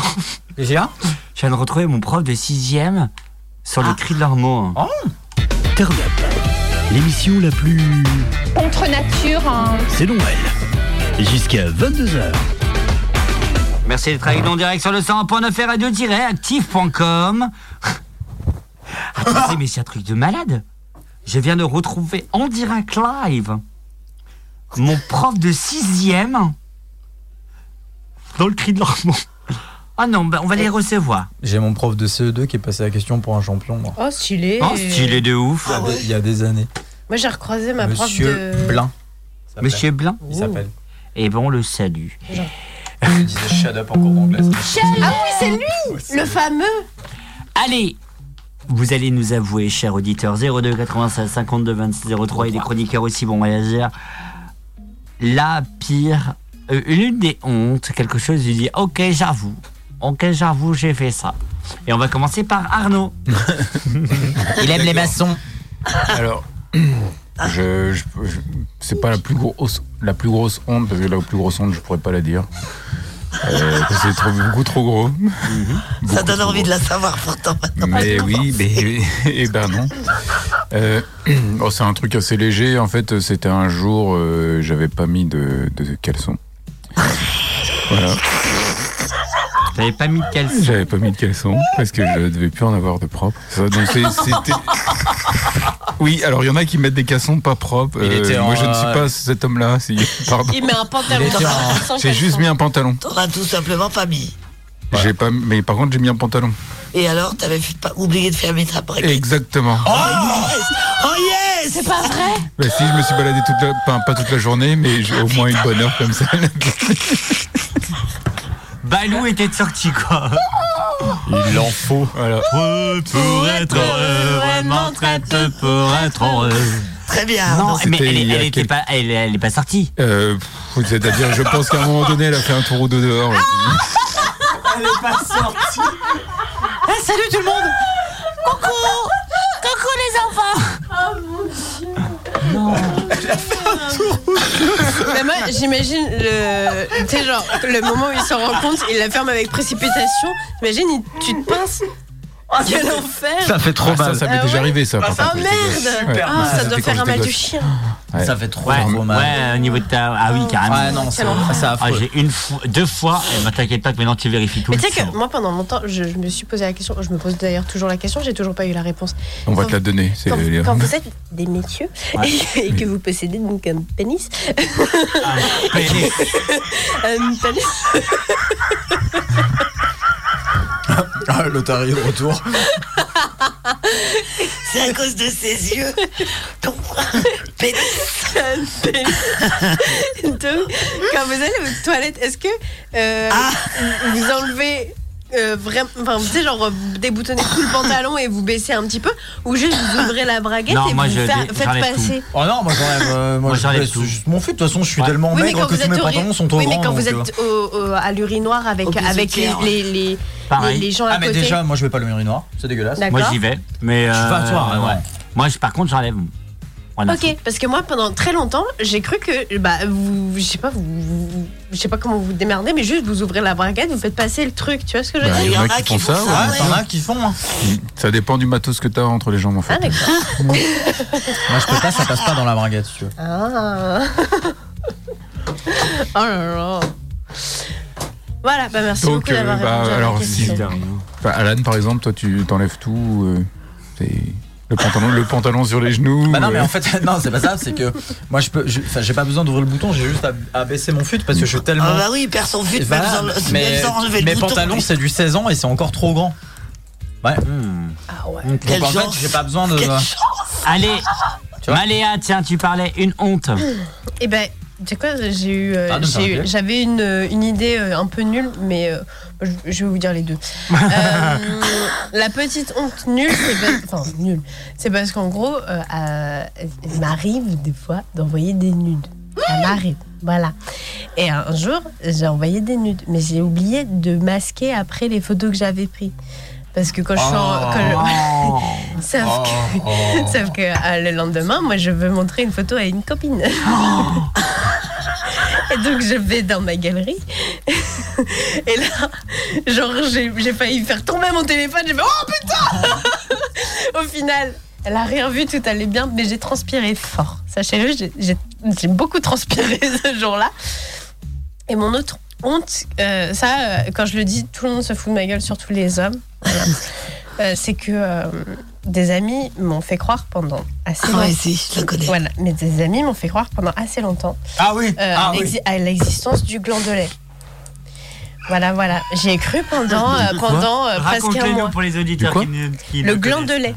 Déjà? Je viens de retrouver mon prof de sixième sur le cri de leur mot. Turn Up, l'émission la plus... Contre nature. hein. C'est Noël. Jusqu'à 22h. Merci d'être avec nous en direct sur le 100.9 et radio-active.com. Attendez, mais c'est un truc de malade. Je viens de retrouver en direct live mon prof de sixième dans le cri de leur mot. Ah non, bah, on va les recevoir. J'ai mon prof de CE2 qui est passé la question pour un champion. moi. Oh, stylé. Oh, stylé de ouf. Il y a des, il y a des années. Moi, j'ai recroisé ma prof Monsieur de. Blin. Monsieur Blin Il s'appelle. Et bon, on le salue. Il disait shut up en cours d'anglais. Ah oui, c'est lui Le fameux Allez vous allez nous avouer, chers auditeurs, 02 96 52 26 03 et des chroniqueurs aussi vont réagir. La pire, euh, l'une des hontes, quelque chose, il dit Ok, j'avoue. Ok, j'avoue, j'ai fait ça. Et on va commencer par Arnaud. il aime les maçons. Alors, je, je- je- c'est pas la plus grosse, la plus grosse honte parce que la plus grosse honte, je pourrais pas la dire. Euh, c'est trop, beaucoup trop gros. Ça donne envie de la savoir pourtant. Mais oui, mais eh ben non. Euh, oh, c'est un truc assez léger. En fait, c'était un jour, euh, j'avais pas mis de, de caleçon. Voilà. T'avais pas mis de caleçon J'avais pas mis de caleçon parce que je devais plus en avoir de propre. Ça, donc c'est- c'était. Oui, alors il y en a qui mettent des caleçons pas propres. Il Euh, était en- moi, je ne suis pas cet homme-là. Si, pardon. Il met un pantalon en- J'ai juste mis un pantalon. T'en as tout simplement pas mis. J'ai pas, mais par contre, j'ai mis un pantalon. Et alors, t'avais fait- pas oublié de fermer ta braguette. Exactement. Oh yes Oh yes C'est pas vrai Bah, si, je me suis baladé toute la, enfin, pas toute la journée, mais j'ai au moins une bonne heure comme ça. Balou était sorti quoi. Il en faut. Voilà. Pour être heureux, vraiment très peu pour être heureux. Très bien. Non, mais elle, il y a elle était quelques- pas, elle, elle est pas sortie. Euh, pff, C'est-à-dire, je pense qu'à un moment donné, elle a fait un tour ou deux dehors. Elle est pas sortie. Ah, salut tout le monde. Coucou. Coucou les enfants. Oh mon dieu Mais moi, j'imagine le. Tu sais, genre, le moment où il s'en rend compte, il la ferme avec précipitation. J'imagine, il- tu te pinces. Quel enfer Ça fait trop Ah, ça, mal. ça m'est Ah déjà ouais arrivé, ça. par Oh merde Ouais. Ah, ça doit faire un mal de gosse. chien. Ouais. Ça fait trop, mal. ouais, au niveau de ta. Ah oui, carrément. Ouais, non, c'est Ah, affreux. j'ai une fois, deux fois, et bah, t'inquiète pas que maintenant tu vérifies tout Mais tu sais que moi, pendant longtemps, je, je me suis posé la question. Je me pose d'ailleurs toujours la question. J'ai toujours pas eu la réponse. On va te la donner. c'est- Quand, quand vous êtes des messieurs Ouais. et, que vous possédez donc un pénis, pénis. un pénis, Ah, L'otarie de retour. C'est à cause de ses yeux. Ton pénis. donc, quand vous allez aux toilettes, est-ce que euh, vous enlevez euh, vraiment, enfin, vous savez, genre euh, déboutonnez tout le pantalon et vous baissez un petit peu, ou juste vous ouvrez la braguette Non, et moi, vous je fa- dé- faites j'enlève passer. Oh non, moi j'enlève. euh, moi, Moi, je j'enlève tout. juste mon fut. De toute façon, je suis tellement Oui, mais maigre quand que vous tous êtes mes au ri- pantalons sont trop oui, mais quand vous donc, êtes au- au- à l'urinoir avec, Au avec les, les, les, Pareil. les- les gens à Ah, mais côté. déjà, moi je vais pas le urinoir. C'est dégueulasse. D'accord. Moi j'y vais. Mais. Je suis pas à toi, euh, ouais. Moi, je, par contre, j'enlève. Voilà. Ok, parce que moi pendant très longtemps, j'ai cru que bah vous, je sais pas, vous, vous- je sais pas comment vous vous démerdez, mais juste vous ouvrez la braguette, vous faites passer le truc, tu vois ce que je veux Bah, dire? il y en a qui font ça. Ouais, ouais. t'en as qui font. hein. Ça dépend du matos que t'as entre les jambes, en fait. Ah d'accord. Moi je peux pas, ça passe pas dans la braguette si tu veux. Ah. oh là là. Voilà, bah merci Donc, beaucoup d'avoir euh, bah, répondu à alors, la si, question. Enfin, Alan, par exemple, toi, tu t'enlèves tout. euh, c'est le pantalon, le pantalon sur les genoux. Bah non mais en fait non c'est pas ça c'est que moi je peux j'ai pas besoin d'ouvrir le bouton j'ai juste à, à baisser mon fut parce que je suis tellement Ah bah oui, il perd son fut, même Voilà, sans, même mais sans enlever le mes bouton. pantalons c'est du 16 ans et c'est encore trop grand ouais Ah ouais. donc Quelle en fait j'ai pas besoin de Quelle chance. Allez, Maléa, tiens, tu parlais une honte. Et ben, tu sais quoi, j'ai eu, euh, Ah, j'avais une, euh, une idée euh, un peu nulle, mais euh, je, je vais vous dire les deux. Euh, la petite honte nulle, c'est enfin parce qu'en gros, euh, euh, il m'arrive des fois d'envoyer des nudes. Ça m'arrive, voilà. Et un jour, j'ai envoyé des nudes, mais j'ai oublié de masquer après les photos que j'avais prises. Parce que quand je suis en. quand je- Sauf que, Oh. sauf que euh, le lendemain, moi, je veux montrer une photo à une copine. Et donc, je vais dans ma galerie. Et là, genre, j'ai j'ai failli faire tomber mon téléphone. J'ai fait Oh putain Au final, elle a rien vu, tout allait bien, mais j'ai transpiré fort. Sachez-le, j'ai beaucoup transpiré ce jour-là. Et mon autre honte, euh, ça, euh, quand je le dis, tout le monde se fout de ma gueule, surtout les hommes. Voilà. Euh, c'est que euh, des amis m'ont fait croire pendant assez Ah longtemps. ouais, si, je la connais. Voilà, mais des amis m'ont fait croire pendant assez longtemps. Ah oui, euh, ah à l'exi- à l'existence du gland de lait. Voilà, voilà. J'y ai cru pendant, euh, pendant euh, presque un Racontez-nous mois. pour les auditeurs qui, ne- qui Le gland de connaissent lait.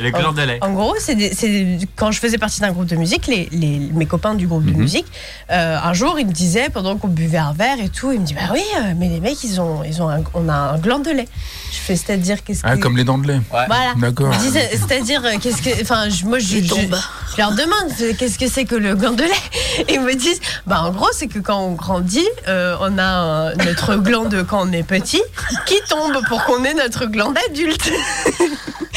Le de lait. En gros, c'est des- c'est des- quand je faisais partie d'un groupe de musique, les, les- mes copains du groupe de musique, euh, un jour, ils me disaient, pendant qu'on buvait un verre et tout, ils me disaient, bah oui, euh, mais les mecs, ils ont, ils ont un- on a un gland de lait. Je fais, c'est-à-dire, qu'est-ce que. Ah, comme les dents de lait. Voilà. D'accord. Ils disaient, C'est-à-dire, euh, qu'est-ce que. Enfin, je- moi, je, je, je leur demande, c'est- qu'est-ce que c'est que le gland de lait? Et ils me disent, bah, en gros, c'est que quand on grandit, euh, on a un- notre gland de quand on est petit qui tombe pour qu'on ait notre gland d'adulte.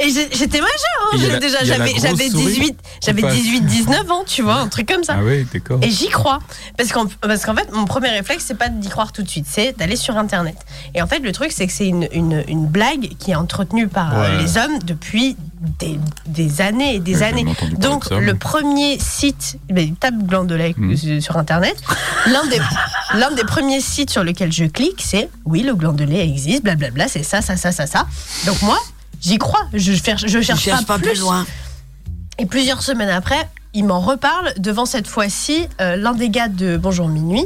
Et j'étais majeure, hein, la- déjà j'avais grosse j'avais souris 18, j'avais qui passe. 18 19 ans, tu vois, un truc comme ça. Ah oui, d'accord. Et j'y crois. Parce qu'en parce qu'en fait, mon premier réflexe, c'est pas d'y croire tout de suite, c'est d'aller sur Internet. Et en fait, le truc, c'est que c'est une, une, une blague qui est entretenue par euh, Ouais. les hommes depuis des, des années et des années. Donc, ça, le premier site, ben, tape gland de lait Mhm. sur Internet, l'un des, l'un des premiers sites sur lequel je clique, c'est oui, le gland de lait existe, blablabla, c'est ça, ça, ça, ça, ça. Donc, moi, j'y crois. Je, cherche- je cherche, pas plus loin. et plusieurs semaines après, il m'en reparle devant cette fois-ci euh, l'un des gars de Bonjour Minuit,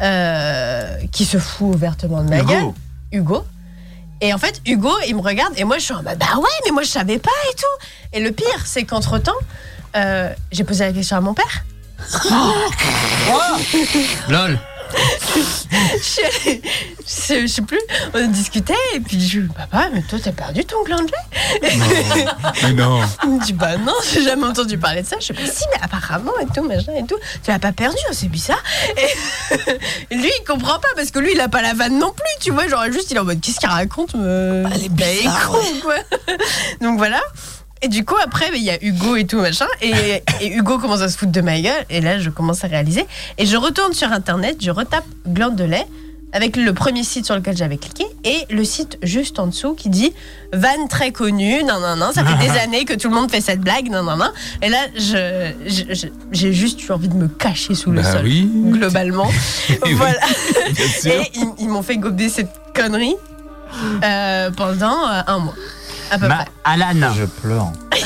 euh, qui se fout ouvertement de ma Hugo. gueule. Hugo. Et en fait, Hugo, il me regarde et moi je suis en mode bah ouais, mais moi je savais pas et tout. Et le pire, c'est qu'entre temps, j'ai posé la question à mon père. Lol. Je, suis allée- je, je sais plus, on discutait et puis je lui dis papa, mais toi t'as perdu ton gland de lait Mais non. Il me dit bah non, j'ai jamais entendu parler de ça. Je bah si, mais apparemment et tout, machin et tout. Tu l'as pas perdu, hein, c'est bizarre. Et, et lui, il comprend pas parce que lui, il a pas la vanne non plus, tu vois. Genre juste, il est en mode qu'est-ce qu'il raconte me... Elle est Bah, bizarre, quoi. Donc voilà. Et du coup, après, il y a Hugo et tout, machin. Et, et Hugo commence à se foutre de ma gueule. Et là, je commence à réaliser. Et je retourne sur Internet, je retape glande de lait avec le premier site sur lequel j'avais cliqué et le site juste en dessous qui dit vanne très connue, non, non, non, ça fait des années que tout le monde fait cette blague, non, non, non. Et là, je, j'ai juste eu envie de me cacher sous le Bah sol, oui. globalement. Voilà. Et ils, ils m'ont fait gober cette connerie euh, pendant euh, un mois. À peu Ma- Alan. Je pleure.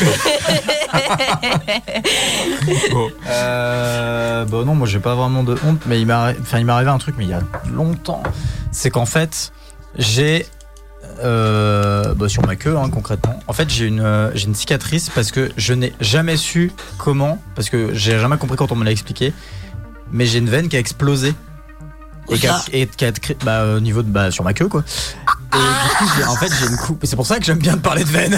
Euh, bah non, moi j'ai pas vraiment de honte, mais il m'est arri- enfin, il m'est arrivé un truc, mais il y a longtemps. C'est qu'en fait, j'ai. euh, bah, sur ma queue, hein, concrètement. En fait, j'ai une, euh, j'ai une cicatrice parce que je n'ai jamais su comment, parce que j'ai jamais compris quand on me l'a expliqué, mais j'ai une veine qui a explosé. Et qui a, et qui a cré- bah, au niveau de. Bah, sur ma queue, quoi. Et du coup, j'ai- en fait, j'ai une coupe. Et c'est pour ça que j'aime bien te parler de veine.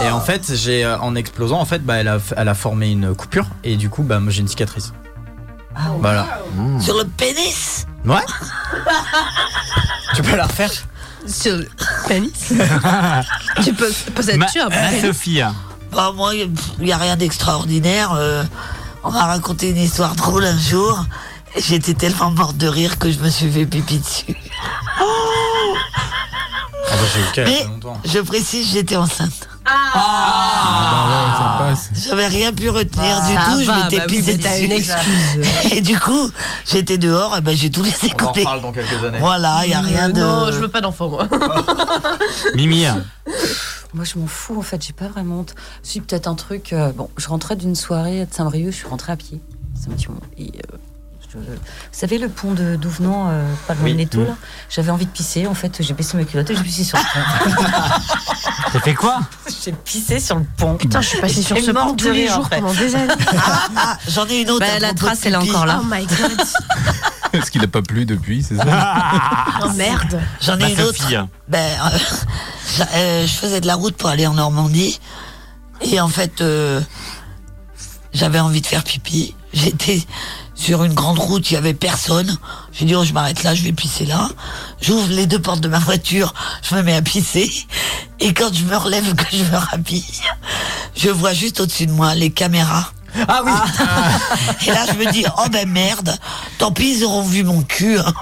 Et en fait, j'ai euh, en explosant, en fait, bah, elle a, elle a formé une coupure et du coup, bah, moi, j'ai une cicatrice. Voilà. Sur le pénis? Ouais. tu peux la refaire? Sur le pénis? Tu peux poser Ma- dessus un Sophie. Bah, moi, il n'y a rien d'extraordinaire. euh, on m'a raconté une histoire drôle un jour. et J'étais tellement morte de rire que je me suis fait pipi dessus. Ah bah, j'ai eu y Mais je précise, j'étais enceinte. Ah, ouais, ça passe. J'avais rien pu retenir Ah, du ça tout, je m'étais bah oui, dessus. une excuse. Et du coup, j'étais dehors, et ben j'ai tout laissé On en reparle dans quelques années. Voilà, il n'y a rien de. Non, je veux pas d'enfant, moi. Mimi. Moi, je m'en fous, en fait, j'ai pas vraiment honte. Si, peut-être un truc. euh, bon, je rentrais d'une soirée de Saint-Brieuc, je suis rentrée à pied. C'est un petit moment. Et, euh, je- vous savez, le pont de Douvenant, euh, pas loin Oui. de Netto, Mm. là J'avais envie de pisser, en fait, j'ai baissé ma culotte et j'ai pissé sur le pont. T'as fait quoi? J'ai pissé sur le pont. Putain, je suis passée sur ce pont tous les jours pendant des années. Ah, ah, j'en ai une autre. Bah, la trace, elle est encore là. Oh my god. Est-ce qu'il a pas plu depuis, c'est ça? Oh merde. J'en Ma ai une autre. Sophie. Ben, euh, euh, je faisais de la route pour aller en Normandie. Et en fait, euh, j'avais envie de faire pipi. J'étais sur une grande route, il y avait personne. J'ai dit, oh, je m'arrête là, je vais pisser là. J'ouvre les deux portes de ma voiture, je me mets à pisser. Et quand je me relève, que je me rhabille, je vois juste au-dessus de moi les caméras. Ah oui Et là, je me dis, oh ben merde, tant pis, ils auront vu mon cul. hein.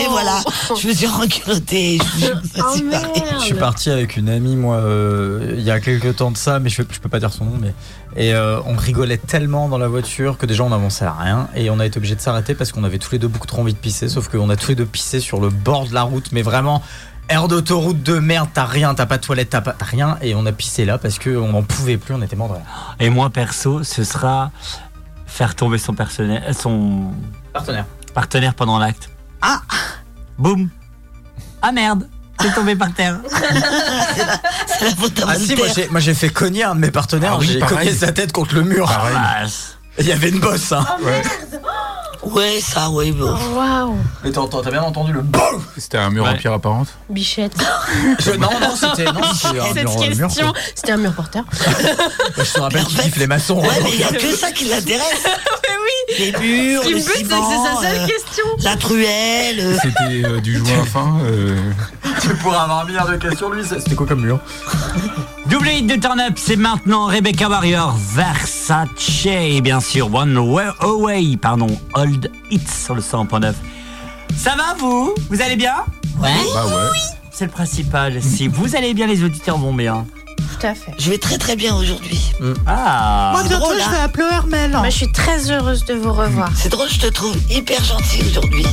Et voilà, je me suis renculottée. Je, je me suis barrée. Je suis parti avec une amie, moi, euh, il y a quelques temps de ça, mais je, je peux pas dire son nom, mais. Et euh, on rigolait tellement dans la voiture que déjà on n'avançait à rien. Et on a été obligé de s'arrêter parce qu'on avait tous les deux beaucoup trop envie de pisser. Sauf qu'on a tous les deux pissé sur le bord de la route, mais vraiment. Air d'autoroute de merde, t'as rien, t'as pas de toilette, t'as pas t'as rien, et on a pissé là parce qu'on n'en pouvait plus, on était mort de. Et moi, perso, ce sera faire tomber son, personnel, son Partenaire. partenaire pendant l'acte. Ah Boum Ah merde C'est tombé par terre. C'est la faute à Ah si, moi j'ai, moi j'ai fait cogner un de mes partenaires, Ah oui, j'ai pareil. cogné sa tête contre le mur. Pareil. Il y avait une bosse, hein. Ouais, ça, ouais, bon. Waouh Mais t'as, bien entendu le BOUM C'était un mur en pierre apparente Bichette. Je- Non, non, c'était, non, c'était un mur, c'était un mur porteur. Je te rappelle qu'il kiffe les maçons. Ouais, hein. mais il n'y a que ça qui l'intéresse. Mais oui Les murs, Ce qui le me bute, c'est que c'est sa seule euh, question. la truelle. euh, C'était euh, du joint fin. euh, Tu pourrais avoir un milliard de questions, lui, c'était quoi comme mur? Double hit de Turn Up, c'est maintenant Rebecca Warrior, Versace et bien sûr One Way Away, pardon, Old Hits sur le 100.9. Ça va vous? Vous allez bien? Ouais. Bah ouais. C'est le principal. Si vous allez bien, les auditeurs vont bien. Tout à fait. Je vais très très bien aujourd'hui. Ah C'est drôle, hein. appeler Hermel. Moi, je suis très heureuse de vous revoir. C'est drôle, je te trouve hyper gentil aujourd'hui.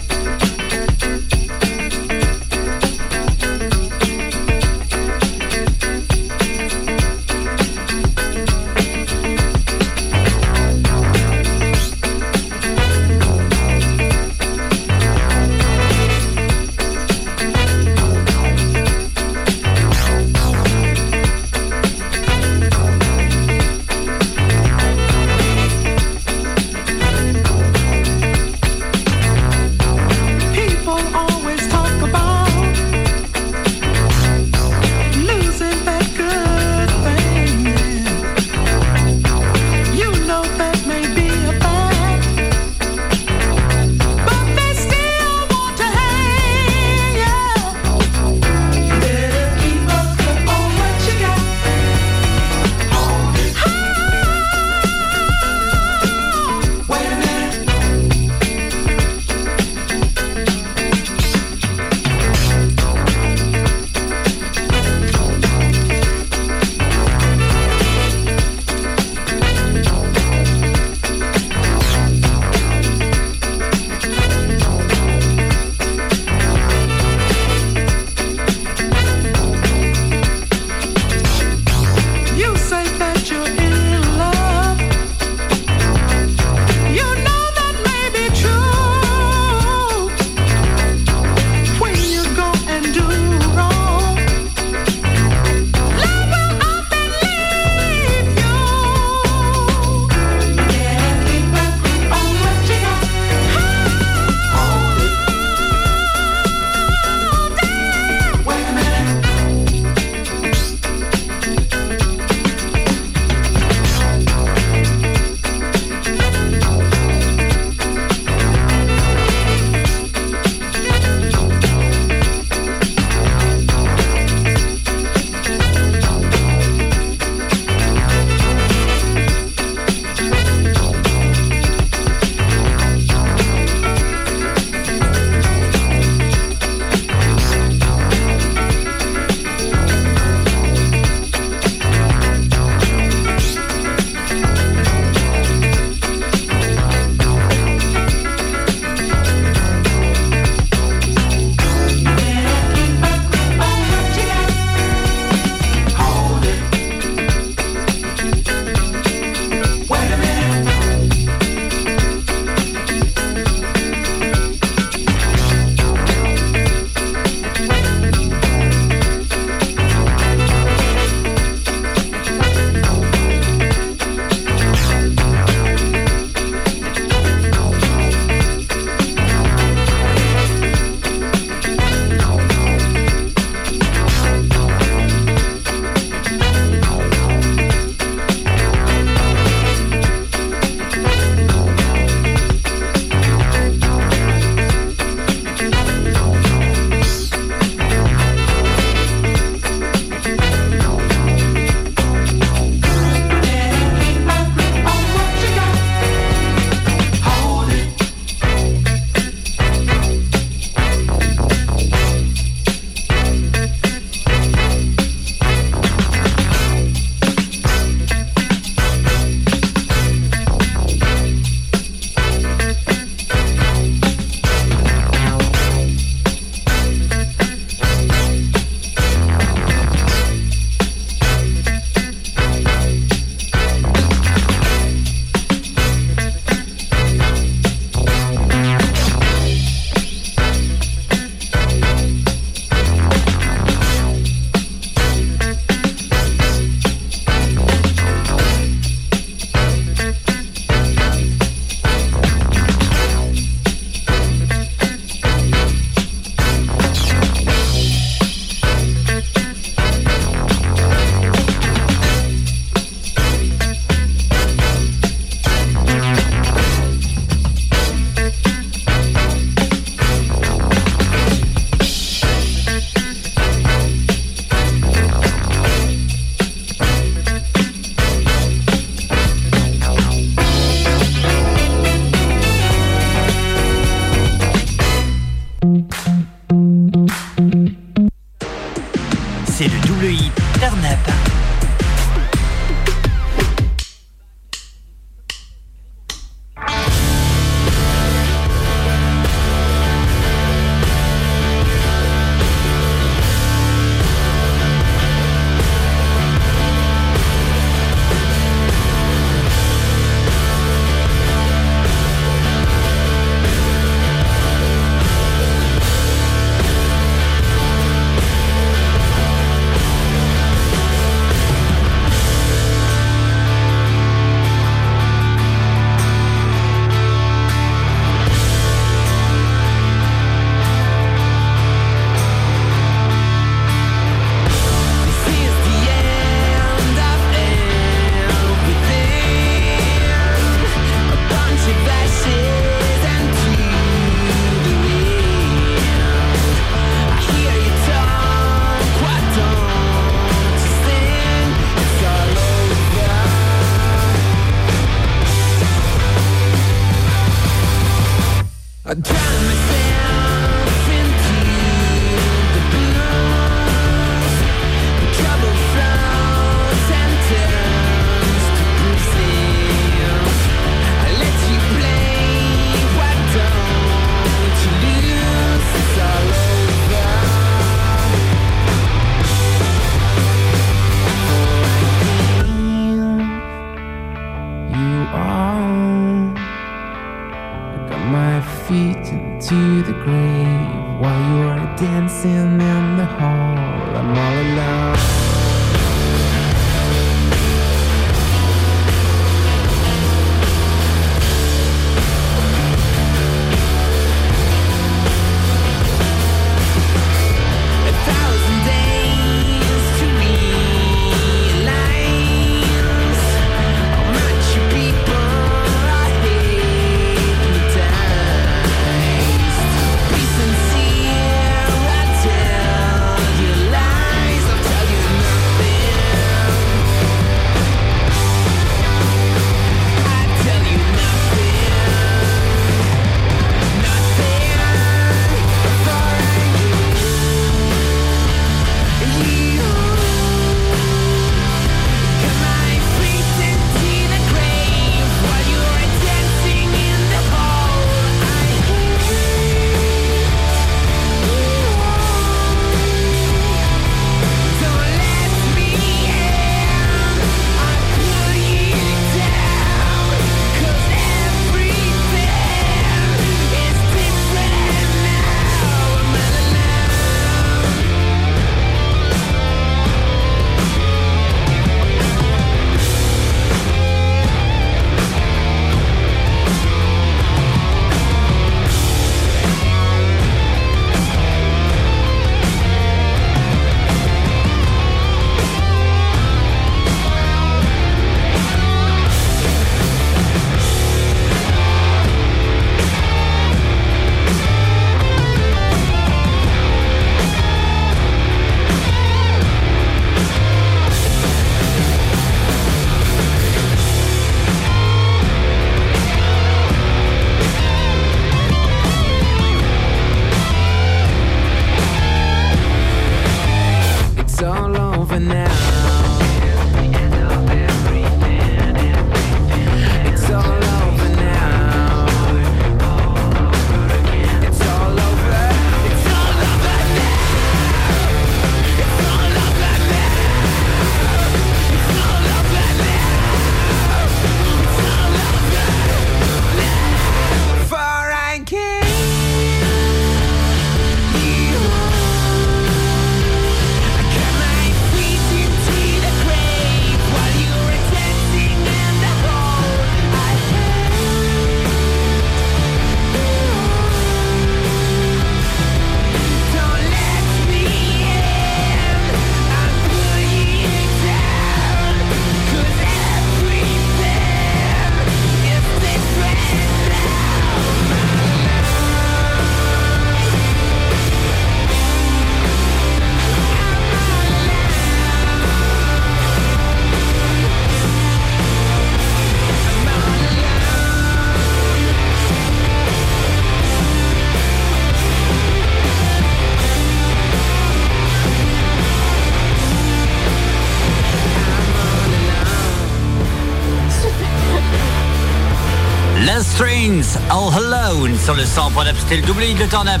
Sur le 100 pour c'était le double de Turn Up.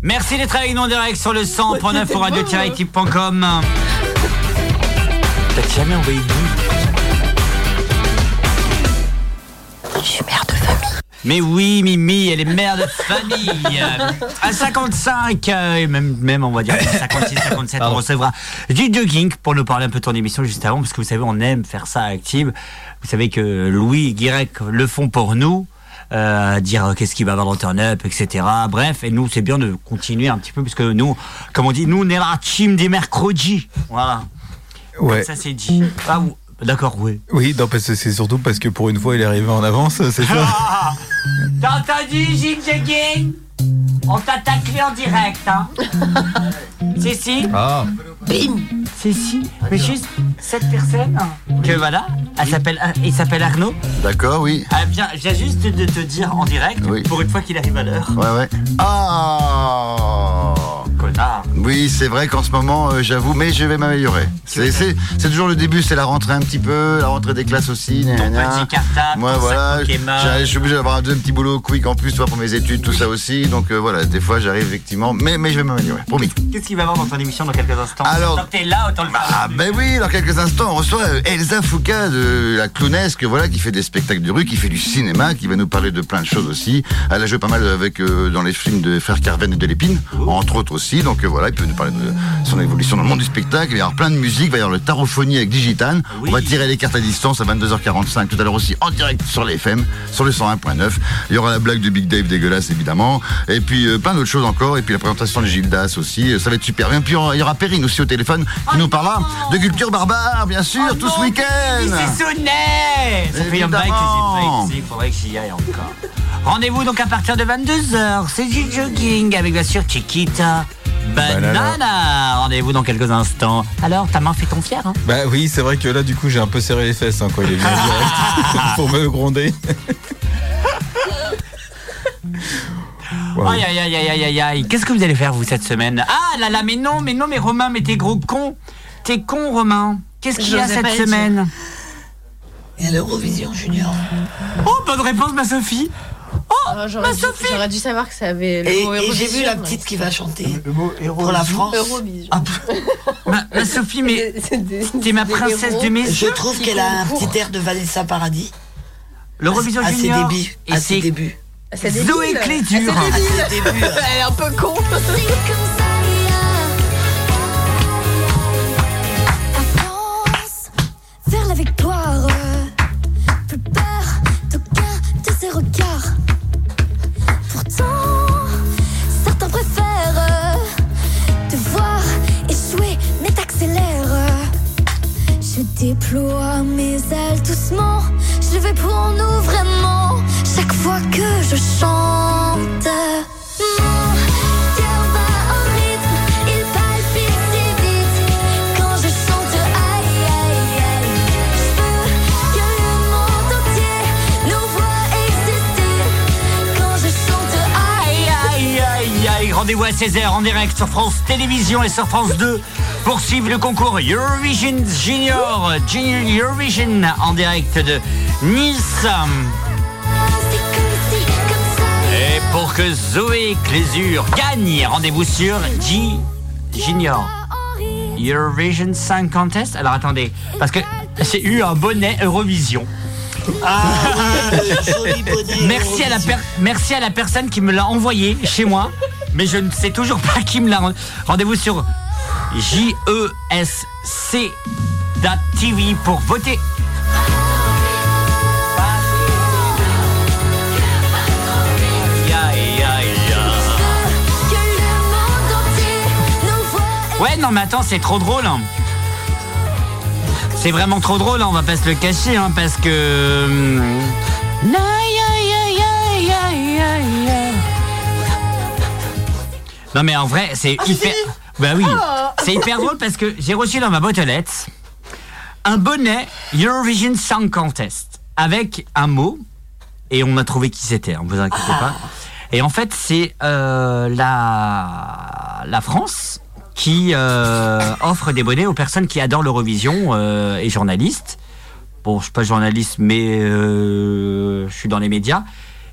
Merci d'être avec nous en direct sur le 100.9 pour radio-équipe.com. T'as jamais envoyé de Mais oui, Mimi, elle est mère de famille. À 55, euh, et même, même on va dire 56, 57, on recevra Gigi King pour nous parler un peu de ton émission juste avant, parce que vous savez, on aime faire ça à Active. Vous savez que Louis et Guirec le font pour nous. euh, dire euh, qu'est-ce qu'il va avoir dans Turn Up, etc. Bref, et nous, c'est bien de continuer un petit peu, parce que nous, comme on dit, nous, on est la team des mercredis. Voilà. Ouais. Ça, c'est dit. Ah, D'accord, oui. Oui, non, parce que c'est surtout parce que pour une fois, il est arrivé en avance, c'est ça Ah T'as entendu, Ginger King On t'attaque en direct, hein Si, si. Ah. Bim Si, si. Mais juste cette personne que voilà, elle s'appelle, il s'appelle Arnaud. D'accord, oui. Elle vient, vient juste de te dire en direct, pour une fois qu'il arrive à l'heure. Ouais, ouais. Ah Connard. Oui, c'est vrai qu'en ce moment, euh, j'avoue, mais je vais m'améliorer. C'est toujours le début, c'est la rentrée un petit peu, la rentrée des classes aussi. gna, gna, gna. petit cartable, Moi, ton voilà, je suis obligé d'avoir un petit boulot quick en plus, toi, pour mes études, tout ça aussi. Donc euh, voilà, des fois, j'arrive effectivement, mais, mais je vais m'améliorer, promis. Qu'est-ce qu'il va y avoir dans ton émission dans quelques instants Alors- Tant que t'es là, autant le faire. Ah ben oui, dans quelques instants, on reçoit euh, Elsa Foucault de la clownesque, voilà, qui fait des spectacles de rue, qui fait du cinéma, qui va nous parler de plein de choses aussi. Elle a joué pas mal avec euh, dans les films de Frère Carven et de l'Épine, entre autres aussi. Donc euh, voilà, il peut nous parler de son évolution dans le monde du spectacle. Il va y avoir plein de musique, il va y avoir le tarophonie avec Digitane. On va tirer les cartes à distance à 22h45 tout à l'heure aussi en direct sur les FM, sur le 101.9. Il y aura la blague de Big Dave dégueulasse évidemment, et puis euh, plein d'autres choses encore, et puis la présentation de Gildas aussi. Euh, Ça va être super bien. Puis il y aura- Perrine aussi au téléphone qui nous parlera de culture barbare, bien sûr, tout ce week-end. C'est Sonnet Ça fait un bail que j'ai pas été, il faudrait que j'y aille encore. Rendez-vous donc à partir de 22h, c'est du jogging avec bien sûr Chiquita Banana. Rendez-vous dans quelques instants. Alors, ta main fait ton fier, hein Bah oui, c'est vrai que là, du coup, j'ai un peu serré les fesses hein, quand il est venu en direct pour me gronder. Wow. Aïe aïe aïe aïe aïe aïe aïe. Qu'est-ce que vous allez faire vous cette semaine? Ah là là, mais non, mais non, mais Romain, mais t'es gros con. T'es con, Romain. Qu'est-ce qu'il y a cette semaine? Il y a l'Eurovision Junior. Oh, bonne réponse, ma Sophie. Oh, j'aurais, dû, j'aurais dû savoir que ça avait le Et, mot et j'ai vu la petite qui va chanter pour la France. Eurovision. Ma, ma Sophie, mais t'es ma princesse de mes Je trouve qu'elle a un petit air de Vanessa Paradis. L'Eurovision à ses débuts. Et à ses débuts. Zoé. Ah, À ses débuts. Elle est un peu con. vers la Je déploie mes ailes doucement. Je vais pour nous vraiment. Chaque fois que je chante. Rendez-vous à 16h en direct sur France Télévisions et sur France 2 pour suivre le concours Eurovision Junior, Junior Eurovision en direct de Nice. Et pour que Zoé Clésure gagne, rendez-vous sur G Junior Eurovision Song Contest. Alors attendez, parce que j'ai eu un bonnet Eurovision. merci, à la merci à la personne qui me l'a envoyé chez moi, mais je ne sais toujours pas qui me l'a. Rendez-vous sur JESC.TV pour voter. Ouais, non, mais attends, c'est trop drôle. hein. C'est vraiment trop drôle, hein, on va pas se le cacher, hein, parce que. Non, mais en vrai, c'est hyper. Bah oui, c'est hyper drôle parce que j'ai reçu dans ma boîte aux lettres un bonnet Eurovision Song Contest avec un mot et on a trouvé qui c'était, ne vous inquiétez pas. Et en fait, c'est euh, la, la France qui euh, offre des bonnets aux personnes qui adorent l'Eurovision euh, et journalistes Bon, je suis pas journaliste, mais je suis dans les médias.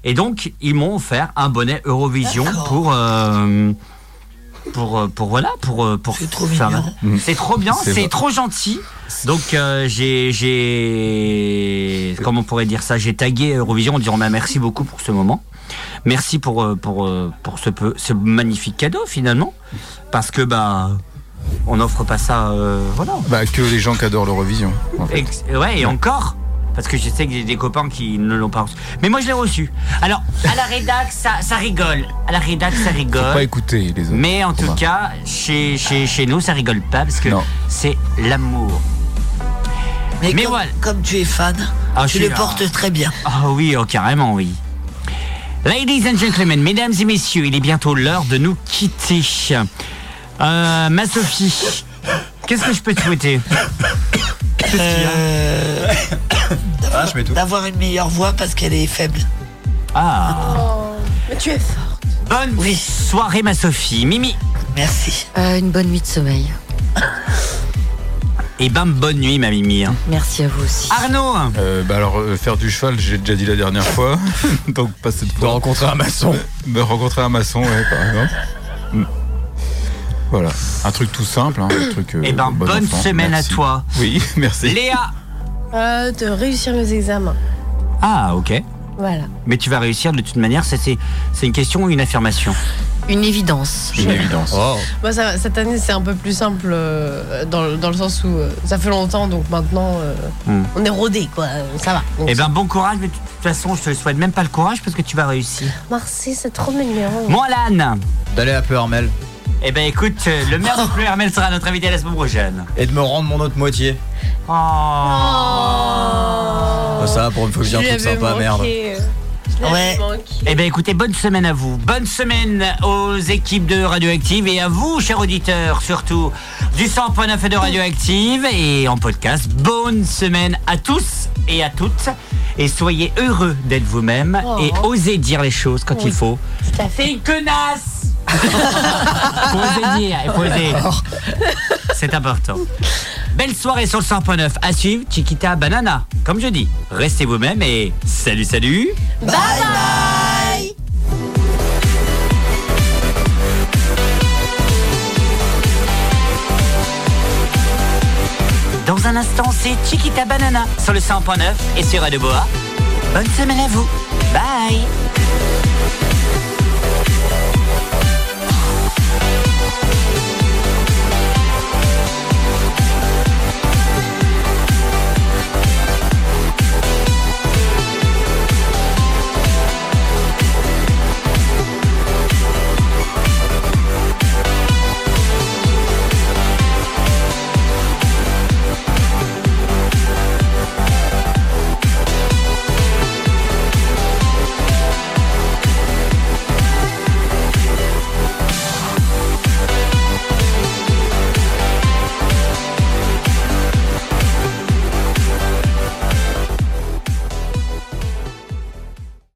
Et donc, ils m'ont offert un bonnet Eurovision pour. euh, pour, euh, pour voilà pour euh, pour faire la- c'est trop bien C'est c'est trop gentil. Donc euh, j'ai j'ai comment on pourrait dire ça? J'ai tagué Eurovision en disant bah, merci beaucoup pour ce moment. Merci pour euh, pour pour ce peu ce magnifique cadeau finalement. Parce que bah on n'offre pas ça euh, voilà. Bah, que les gens qui adorent l'Eurovision. en fait. Ouais, et encore parce que je sais que j'ai des copains qui ne l'ont pas reçu. Mais moi, je l'ai reçu. Alors, à la rédac, ça, ça rigole. À la rédac, ça Faut rigole. pas écouter les autres. Mais en tout cas, chez, chez, chez nous, ça rigole pas parce que c'est l'amour. Mais, Mais comme, voilà. comme tu es fan, Ah, tu le là. portes très bien. Ah oui, oh, carrément, oui. Ladies and gentlemen, mesdames et messieurs, il est bientôt l'heure de nous quitter. Euh, ma Sophie, qu'est-ce que je peux te souhaiter Euh, Ah, je mets tout. D'avoir une meilleure voix parce qu'elle est faible. Ah. Mais tu es forte. Bonne soirée, ma Sophie. Mimi. Merci. Euh, une bonne nuit de sommeil. Et ben, bonne nuit, ma Mimi. hein. Merci à vous aussi. Arnaud Euh, bah alors, euh, faire du cheval, j'ai déjà dit la dernière fois. Donc, pas cette fois. De rencontrer un maçon. De rencontrer un maçon, ouais, par exemple. Voilà. Un truc tout simple. Hein, un truc, euh, Eh ben, bon bonne enfant. semaine Merci. à toi. Oui, merci. Léa Euh, de réussir mes examens. Ah, ok. Voilà. Mais tu vas réussir de toute manière, ça, c'est c'est une question ou une affirmation? Une évidence. Une évidence. Oh. Moi, ça- cette année, c'est un peu plus simple euh, dans, le- dans le sens où euh, ça fait longtemps, donc maintenant, euh, Hmm. on est rodé, quoi. Ça va. Donc, Eh ben, bon courage, mais de toute façon, je te souhaite même pas le courage parce que tu vas réussir. Merci, c'est trop mignon. Moi, Lan D'aller à peu Hermel. Eh ben, écoute, euh, le maire de Pleuhermel sera notre invité la semaine prochaine. Et de me rendre mon autre moitié. Oh. Oh, ça va pour une fois que je dis un truc sympa, merde. Ouais. Eh bien écoutez, bonne semaine à vous. Bonne semaine aux équipes de Radioactive et à vous, chers auditeurs, surtout du 100.9 et de Radioactive et en podcast. Bonne semaine à tous et à toutes. Et soyez heureux d'être vous-même Oh. et osez dire les choses quand il faut. Tout à fait. Une connasse oser dire, oser. C'est important. Belle soirée sur le 100.9. À suivre, Chiquita Banana. Comme je dis, restez vous-même et salut, salut. Bye bye Dans un instant, c'est Chiquita Banana sur le 100.9 et sur Radio Boa. Bonne semaine à vous. Bye.